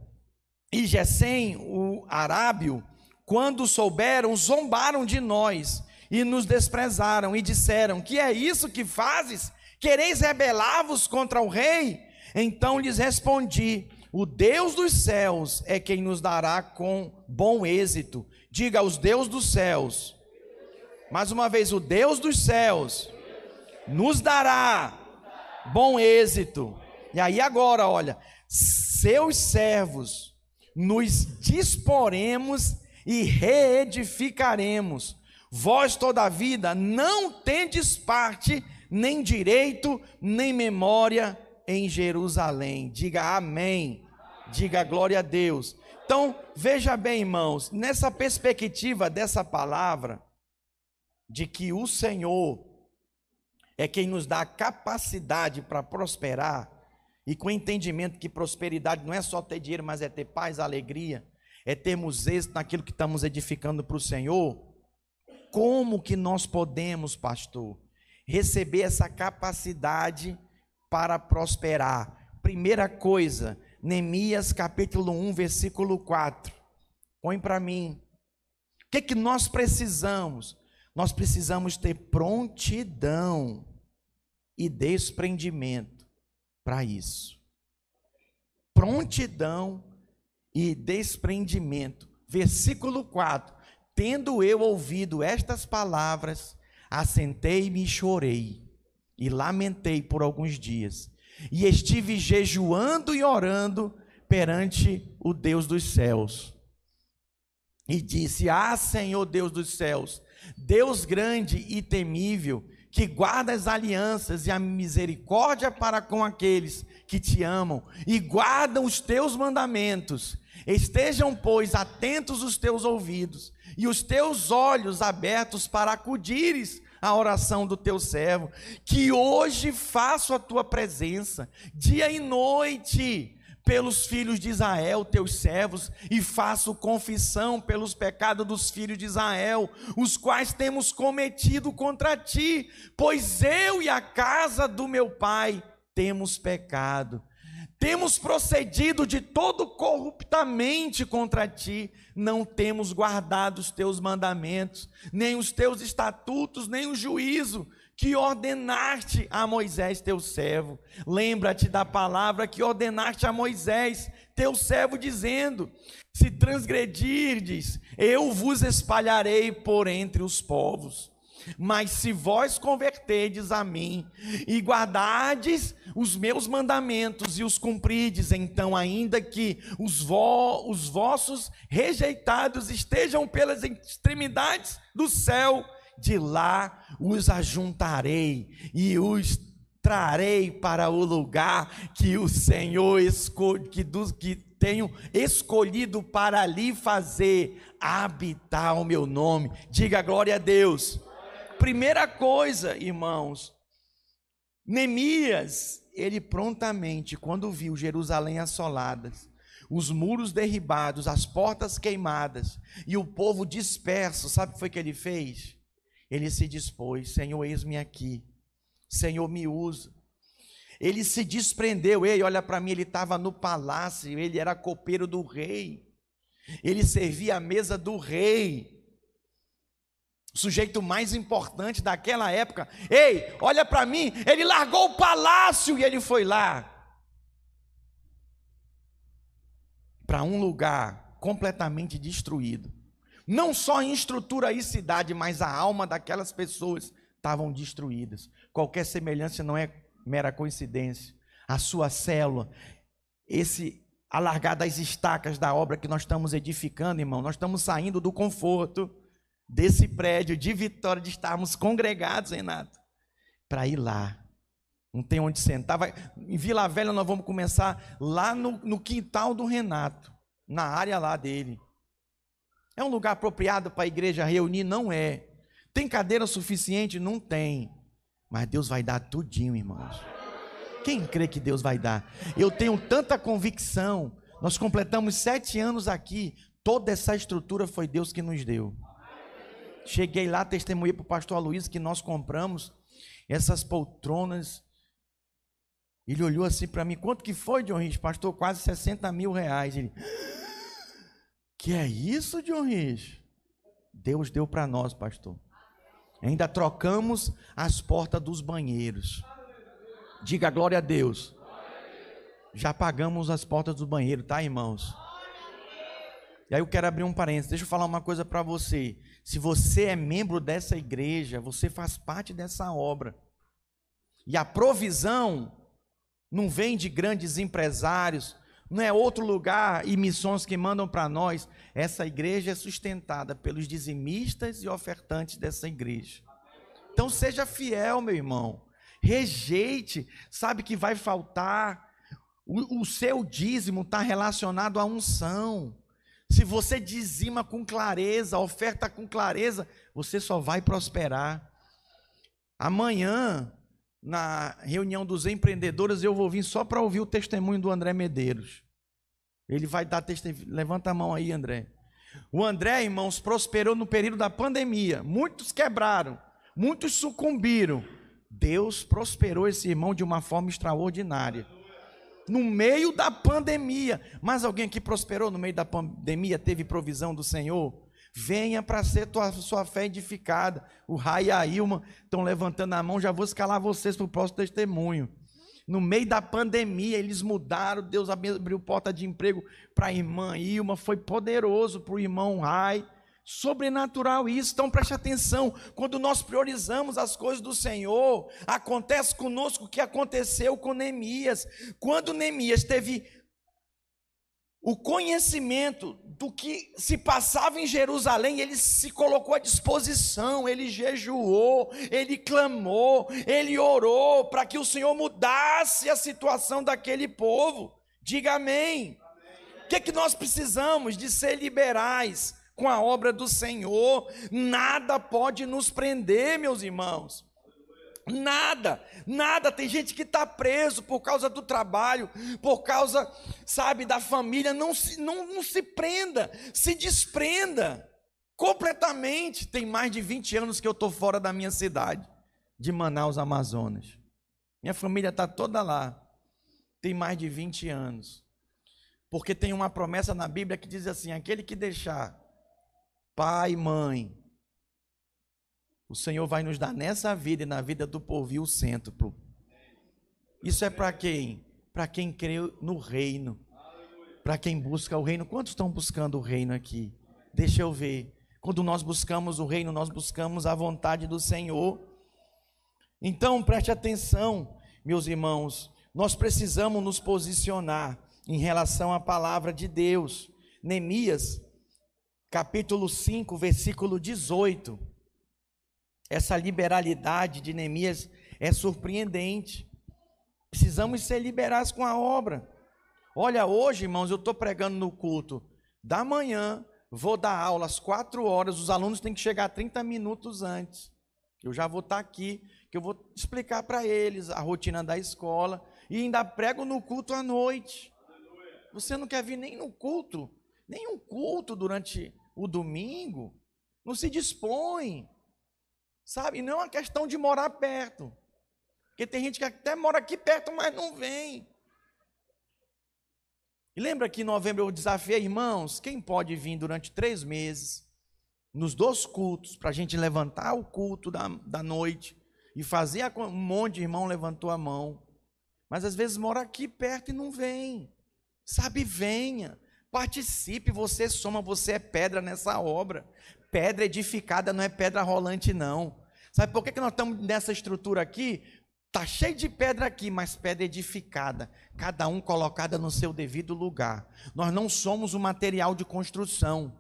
e Gesem, o Arábio, quando souberam, zombaram de nós e nos desprezaram e disseram: Que é isso que fazes? Quereis rebelar-vos contra o rei? Então lhes respondi: O Deus dos céus é quem nos dará com bom êxito. Diga aos Deus dos céus. Mais uma vez, o Deus dos céus nos dará bom êxito. E aí agora, olha, seus servos nos disporemos e reedificaremos. Vós, toda a vida, não tendes parte, nem direito, nem memória em Jerusalém. Diga amém. Diga glória a Deus. Então, veja bem, irmãos, nessa perspectiva dessa palavra, de que o Senhor é quem nos dá a capacidade para prosperar, e com o entendimento que prosperidade não é só ter dinheiro, mas é ter paz, alegria, é termos êxito naquilo que estamos edificando para o Senhor, como que nós podemos, pastor, receber essa capacidade para prosperar? Primeira coisa, Neemias capítulo 1, versículo 4. Põe para mim. O que, que nós precisamos? Nós precisamos ter prontidão e desprendimento para isso. Prontidão e desprendimento. Versículo 4: Tendo eu ouvido estas palavras, assentei-me e chorei, e lamentei por alguns dias, e estive jejuando e orando perante o Deus dos céus. E disse: Ah, Senhor Deus dos céus, Deus grande e temível, que guarda as alianças e a misericórdia para com aqueles que te amam e guardam os teus mandamentos. Estejam, pois, atentos os teus ouvidos e os teus olhos abertos para acudires à oração do teu servo, que hoje faço a tua presença, dia e noite pelos filhos de Israel, teus servos, e faço confissão pelos pecados dos filhos de Israel, os quais temos cometido contra ti, pois eu e a casa do meu pai temos pecado. Temos procedido de todo corruptamente contra ti, não temos guardado os teus mandamentos, nem os teus estatutos, nem o juízo que ordenaste a Moisés, teu servo. Lembra-te da palavra que ordenaste a Moisés, teu servo, dizendo: Se transgredirdes, eu vos espalharei por entre os povos. Mas se vós converterdes a mim e guardardes os meus mandamentos e os cumprides, então, ainda que os, vo os vossos rejeitados estejam pelas extremidades do céu, de lá os ajuntarei e os trarei para o lugar que o Senhor escolhe, que, que tenho escolhido para ali fazer habitar o meu nome. Diga glória a Deus. Primeira coisa, irmãos, Neemias, ele prontamente, quando viu Jerusalém assolada, os muros derribados, as portas queimadas e o povo disperso, sabe o que foi que ele fez? Ele se dispôs: Senhor, eis-me aqui. Senhor, me usa. Ele se desprendeu. Ei, olha para mim, ele estava no palácio, ele era copeiro do rei. Ele servia a mesa do rei. O sujeito mais importante daquela época. Ei, olha para mim, ele largou o palácio e ele foi lá. Para um lugar completamente destruído. Não só em estrutura e cidade, mas a alma daquelas pessoas estavam destruídas. Qualquer semelhança não é mera coincidência. A sua célula, esse alargar das estacas da obra que nós estamos edificando, irmão, nós estamos saindo do conforto. desse prédio de Vitória, de estarmos congregados, Renato, para ir lá. Não tem onde sentar. Vai, em Vila Velha nós vamos começar lá no, no quintal do Renato, na área lá dele. É um lugar apropriado para a igreja reunir? Não é. Tem cadeira suficiente? Não tem. Mas Deus vai dar tudinho, irmãos. Quem crê que Deus vai dar? Eu tenho tanta convicção. Nós completamos sete anos aqui. Toda essa estrutura foi Deus que nos deu. Cheguei lá, testemunhei para o pastor Aloysio que nós compramos essas poltronas. Ele olhou assim para mim, quanto que foi, John Rich? Pastor, quase 60 mil reais. Ele, que é isso, John Rich? Deus deu para nós, pastor. Ainda trocamos as portas dos banheiros. Diga glória a Deus. Já pagamos as portas do banheiro, tá, irmãos? E aí eu quero abrir um parênteses. Deixa eu falar uma coisa para você. Se você é membro dessa igreja, você faz parte dessa obra. E a provisão não vem de grandes empresários, não é outro lugar e missões que mandam para nós. Essa igreja é sustentada pelos dizimistas e ofertantes dessa igreja. Então seja fiel, meu irmão. Rejeite, sabe que vai faltar. O, o seu dízimo está relacionado à unção. Se você dizima com clareza, oferta com clareza, você só vai prosperar. Amanhã, na reunião dos empreendedores, eu vou vir só para ouvir o testemunho do André Medeiros. Ele vai dar testemunho. Levanta a mão aí, André. O André, irmãos, prosperou no período da pandemia. Muitos quebraram, muitos sucumbiram. Deus prosperou esse irmão de uma forma extraordinária. No meio da pandemia. Mas alguém que prosperou no meio da pandemia, teve provisão do Senhor? Venha para ser tua, sua fé edificada. O Rai e a Ilma estão levantando a mão, já vou escalar vocês para o próximo testemunho. No meio da pandemia, eles mudaram, Deus abriu porta de emprego para a irmã Ilma, foi poderoso para o irmão Rai. Sobrenatural isso, então preste atenção. Quando nós priorizamos as coisas do Senhor, acontece conosco o que aconteceu com Neemias. Quando Neemias teve o conhecimento do que se passava em Jerusalém, ele se colocou à disposição, ele jejuou, ele clamou, ele orou para que o Senhor mudasse a situação daquele povo. Diga amém. O que, é que nós precisamos? De ser liberais com a obra do Senhor. Nada pode nos prender, meus irmãos. Nada, nada. Tem gente que está preso por causa do trabalho, por causa, sabe, da família. Não se, não, não se prenda, se desprenda completamente. Tem mais de 20 anos que eu estou fora da minha cidade, de Manaus, Amazonas. Minha família está toda lá. Tem mais de 20 anos. Porque tem uma promessa na Bíblia que diz assim: aquele que deixar pai, mãe, o Senhor vai nos dar nessa vida e na vida do povo o centro. Isso é para quem? Para quem crê no reino. Para quem busca o reino. Quantos estão buscando o reino aqui? Deixa eu ver. Quando nós buscamos o reino, nós buscamos a vontade do Senhor. Então, preste atenção, meus irmãos. Nós precisamos nos posicionar em relação à palavra de Deus. Neemias, capítulo 5, versículo 18. Essa liberalidade de Neemias é surpreendente. Precisamos ser liberais com a obra. Olha, hoje, irmãos, eu estou pregando no culto da manhã, vou dar aula às quatro horas, os alunos têm que chegar 30 minutos antes. Eu já vou estar aqui, que eu vou explicar para eles a rotina da escola e ainda prego no culto à noite. Você não quer vir nem no culto, nem um culto durante o domingo? Não se dispõe. Sabe? Não é uma questão de morar perto. Porque tem gente que até mora aqui perto, mas não vem. E lembra que em novembro eu desafiei, irmãos, quem pode vir durante três meses, nos dois cultos, para a gente levantar o culto da, da noite e fazer, a, um monte de irmão levantou a mão. Mas às vezes mora aqui perto e não vem. Sabe, venha, participe, você soma, você é pedra nessa obra pedra edificada não é pedra rolante, não. Sabe por que, que nós estamos nessa estrutura aqui? Está cheio de pedra aqui, mas pedra edificada, cada um colocada no seu devido lugar. Nós não somos um material de construção.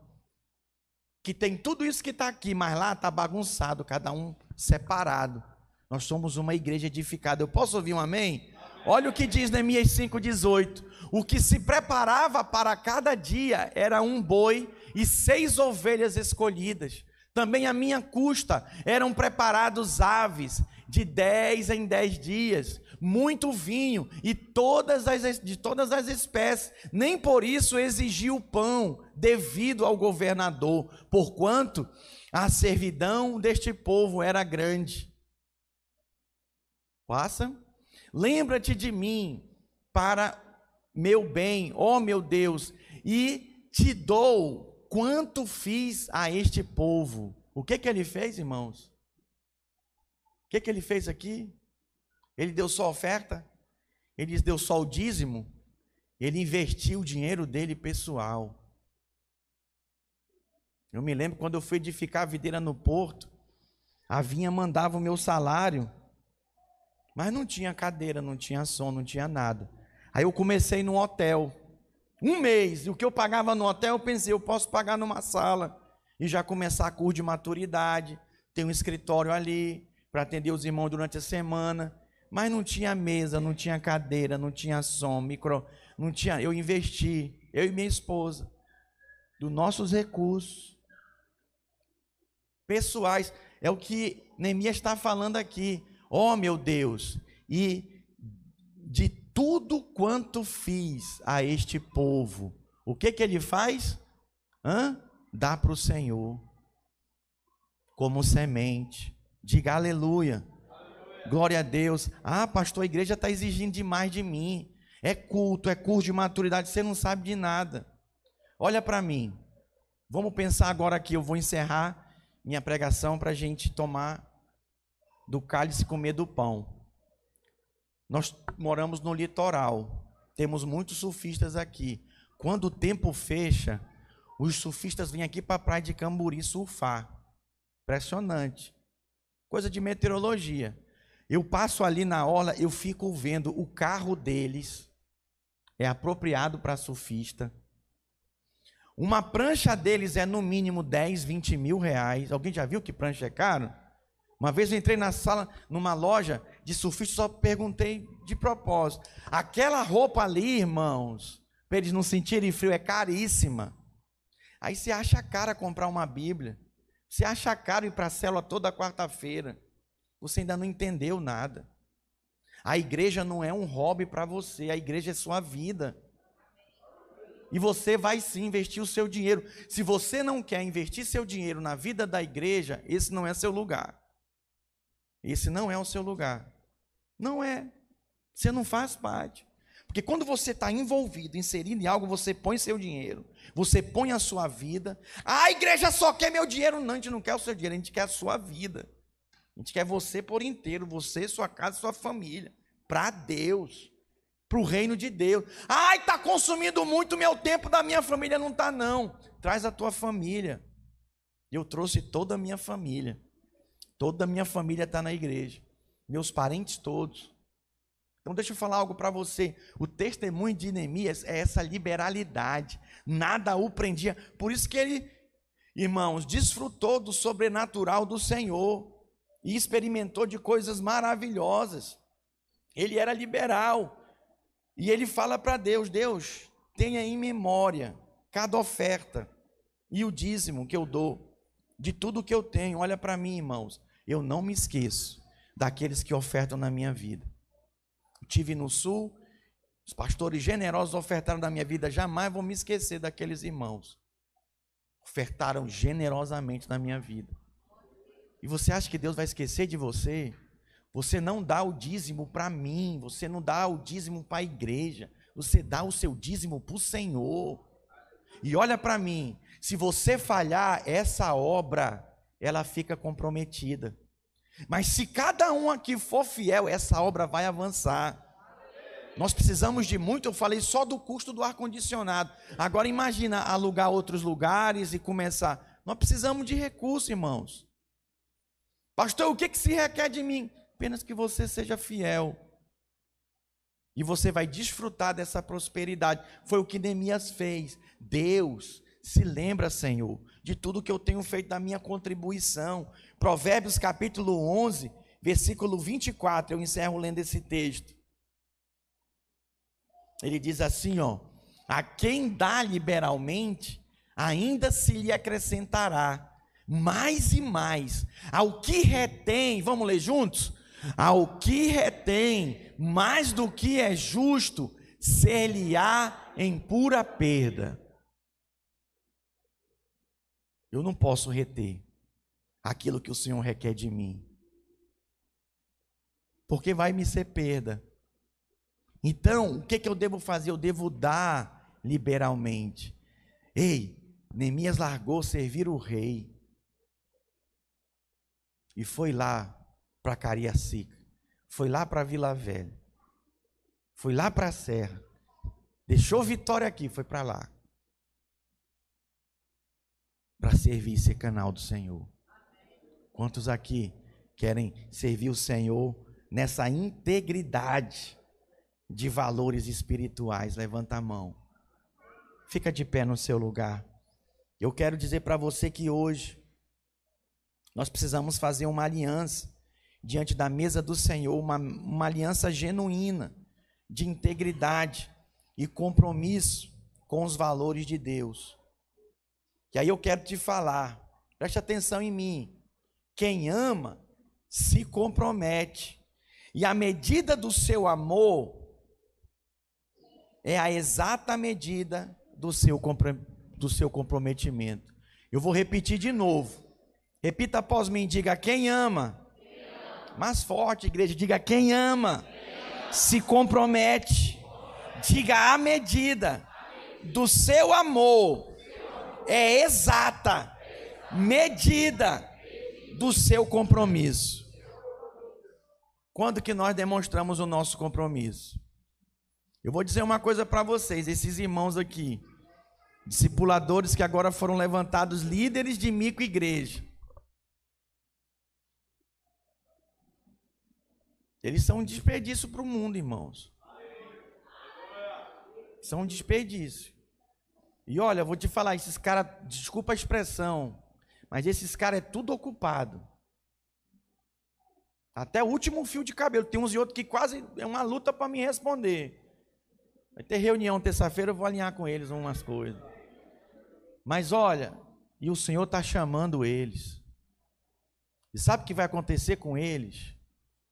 que tem tudo isso que está aqui, mas lá está bagunçado, cada um separado. Nós somos uma igreja edificada. Eu posso ouvir um amém? Olha o que diz Neemias 5,18. O que se preparava para cada dia era um boi e seis ovelhas escolhidas. Também a minha custa eram preparados aves de dez em dez dias, muito vinho e todas as, de todas as espécies. Nem por isso exigiu pão devido ao governador, porquanto a servidão deste povo era grande. Passa. Lembra-te de mim para meu bem, ó meu Deus, e te dou quanto fiz a este povo. O que que ele fez, irmãos? O que que ele fez aqui? Ele deu só oferta? Ele deu só o dízimo? Ele investiu o dinheiro dele pessoal. Eu me lembro quando eu fui edificar a videira no porto, a vinha mandava o meu salário, mas não tinha cadeira, não tinha som, não tinha nada. Aí eu comecei no hotel. Um mês, e o que eu pagava no hotel, eu pensei, eu posso pagar numa sala e já começar a curso de maturidade, ter um escritório ali para atender os irmãos durante a semana, mas não tinha mesa, não tinha cadeira, não tinha som, micro, não tinha, eu investi, eu e minha esposa, dos nossos recursos pessoais, é o que Neemias está falando aqui. Oh, meu Deus, e de tudo quanto fiz a este povo, o que que ele faz? Hã? Dá para o Senhor, como semente. Diga aleluia. aleluia. Glória a Deus. Ah, pastor, a igreja está exigindo demais de mim. É culto, é curso de maturidade, você não sabe de nada. Olha para mim. Vamos pensar agora aqui, eu vou encerrar minha pregação para a gente tomar do cálice e comer do pão. Nós moramos no litoral, temos muitos surfistas aqui. Quando o tempo fecha, os surfistas vêm aqui para a praia de Camburi surfar. Impressionante. Coisa de meteorologia. Eu passo ali na orla, eu fico vendo o carro deles é apropriado para surfista. Uma prancha deles é no mínimo 10, 20 mil reais. Alguém já viu que prancha é caro? Uma vez eu entrei na sala, numa loja de surfista, só perguntei de propósito. Aquela roupa ali, irmãos, para eles não sentirem frio, é caríssima. Aí você acha cara comprar uma Bíblia. Você acha caro ir para a célula toda quarta-feira. Você ainda não entendeu nada. A igreja não é um hobby para você, a igreja é sua vida. E você vai sim investir o seu dinheiro. Se você não quer investir seu dinheiro na vida da igreja, esse não é seu lugar. Esse não é o seu lugar. Não é. Você não faz parte. Porque quando você está envolvido, inserido em algo, você põe seu dinheiro, você põe a sua vida. Ah, a igreja só quer meu dinheiro. Não, a gente não quer o seu dinheiro, a gente quer a sua vida. A gente quer você por inteiro, você, sua casa, sua família. Para Deus. Para o reino de Deus. Ai, está consumindo muito meu tempo da minha família. Não está, não. Traz a tua família. Eu trouxe toda a minha família. Toda a minha família está na igreja, meus parentes todos. Então deixa eu falar algo para você. O testemunho de Neemias é essa liberalidade. Nada o prendia. Por isso que ele, irmãos, desfrutou do sobrenatural do Senhor e experimentou de coisas maravilhosas. Ele era liberal. E ele fala para Deus: Deus, tenha em memória cada oferta e o dízimo que eu dou de tudo que eu tenho. Olha para mim, irmãos eu não me esqueço daqueles que ofertam na minha vida. Tive no sul, os pastores generosos ofertaram na minha vida, jamais vou me esquecer daqueles irmãos. Ofertaram generosamente na minha vida. E você acha que Deus vai esquecer de você? Você não dá o dízimo para mim, você não dá o dízimo para a igreja, você dá o seu dízimo para o Senhor. E olha para mim, se você falhar, essa obra ela fica comprometida. Mas se cada um aqui for fiel, essa obra vai avançar. Nós precisamos de muito, eu falei só do custo do ar-condicionado. Agora imagina alugar outros lugares e começar. Nós precisamos de recursos, irmãos. Pastor, o que, que se requer de mim? Apenas que você seja fiel. E você vai desfrutar dessa prosperidade. Foi o que Neemias fez. Deus Se lembra, Senhor, de tudo que eu tenho feito da minha contribuição. Provérbios capítulo 11, versículo 24, eu encerro lendo esse texto. Ele diz assim, ó: A quem dá liberalmente, ainda se lhe acrescentará mais e mais. Ao que retém, vamos ler juntos? Ao que retém mais do que é justo, ser-lhe-á em pura perda. Eu não posso reter aquilo que o Senhor requer de mim, porque vai me ser perda. Então, o que, que eu devo fazer? Eu devo dar liberalmente. Ei, Neemias largou servir o rei e foi lá para Cariacica, foi lá para Vila Velha, foi lá para a Serra, deixou Vitória aqui, foi para lá, para servir e ser canal do Senhor. Quantos aqui querem servir o Senhor nessa integridade de valores espirituais? Levanta a mão. Fica de pé no seu lugar. Eu quero dizer para você que hoje nós precisamos fazer uma aliança diante da mesa do Senhor, uma, uma aliança genuína, de integridade e compromisso com os valores de Deus. E aí eu quero te falar, preste atenção em mim. Quem ama se compromete. E a medida do seu amor é a exata medida do seu, do seu comprometimento. Eu vou repetir de novo. Repita após mim, diga quem ama. Mais forte, igreja, diga quem ama. Quem ama. Se compromete. Diga a medida do seu amor é exata medida do seu compromisso. Quando que nós demonstramos o nosso compromisso? Eu vou dizer uma coisa para vocês, esses irmãos aqui, discipuladores que agora foram levantados líderes de micro igreja. Eles são um desperdício para o mundo, irmãos. São um desperdício. E olha, vou te falar, esses caras, desculpa a expressão, mas esses caras é tudo ocupado. Até o último fio de cabelo. Tem uns e outros que quase é uma luta para me responder. Vai ter reunião terça-feira, eu vou alinhar com eles umas coisas. Mas olha, e o Senhor está chamando eles. E sabe o que vai acontecer com eles?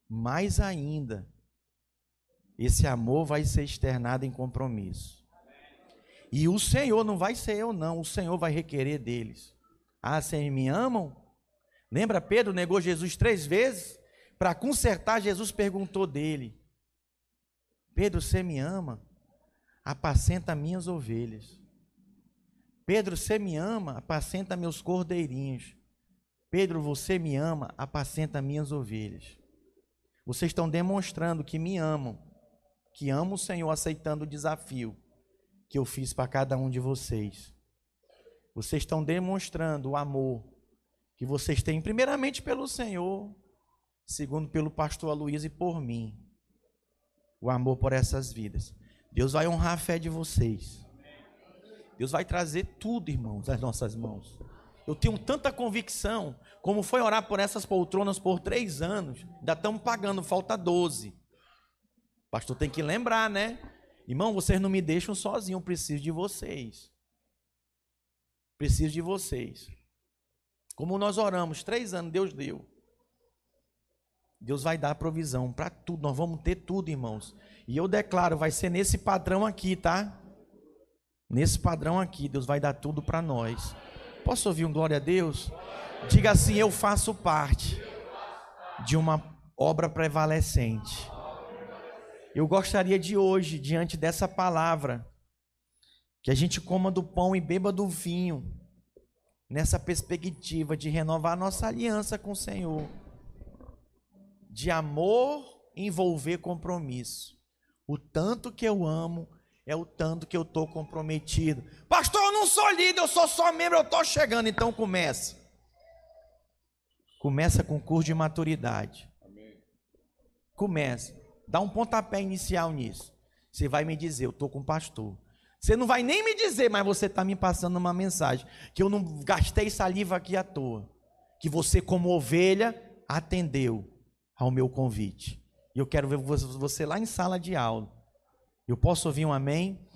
mais ainda, esse amor vai ser externado em compromisso. E o Senhor não vai ser eu, não, o Senhor vai requerer deles. Ah, vocês me amam? Lembra Pedro negou Jesus três vezes? Para consertar, Jesus perguntou dele: Pedro, você me ama? Apacenta minhas ovelhas. Pedro, você me ama? Apacenta meus cordeirinhos. Pedro, você me ama? Apacenta minhas ovelhas. Vocês estão demonstrando que me amam, que amam o Senhor aceitando o desafio que eu fiz para cada um de vocês. Vocês estão demonstrando o amor que vocês têm, primeiramente pelo Senhor, segundo pelo pastor Aloysio e por mim. O amor por essas vidas. Deus vai honrar a fé de vocês. Deus vai trazer tudo, irmãos, às nossas mãos. Eu tenho tanta convicção, como foi orar por essas poltronas por três anos, ainda estamos pagando, falta 12. O pastor tem que lembrar, né? Irmão, vocês não me deixam sozinho, eu preciso de vocês. Preciso de vocês. Como nós oramos, três anos, Deus deu. Deus vai dar provisão para tudo, nós vamos ter tudo, irmãos. E eu declaro, vai ser nesse padrão aqui, tá? Nesse padrão aqui, Deus vai dar tudo para nós. Posso ouvir um glória a Deus? Diga assim: Eu faço parte de uma obra prevalecente. Eu gostaria de hoje, diante dessa palavra, que a gente coma do pão e beba do vinho, nessa perspectiva de renovar nossa aliança com o Senhor, de amor envolver compromisso. O tanto que eu amo é o tanto que eu estou comprometido. Pastor, eu não sou líder, eu sou só membro, eu estou chegando. Então começa. Começa com curso de maturidade. Começa. Dá um pontapé inicial nisso. Você vai me dizer, eu estou com o pastor. Você não vai nem me dizer, mas você está me passando uma mensagem. Que eu não gastei saliva aqui à toa. Que você, como ovelha, atendeu ao meu convite. E eu quero ver você lá em sala de aula. Eu posso ouvir um amém?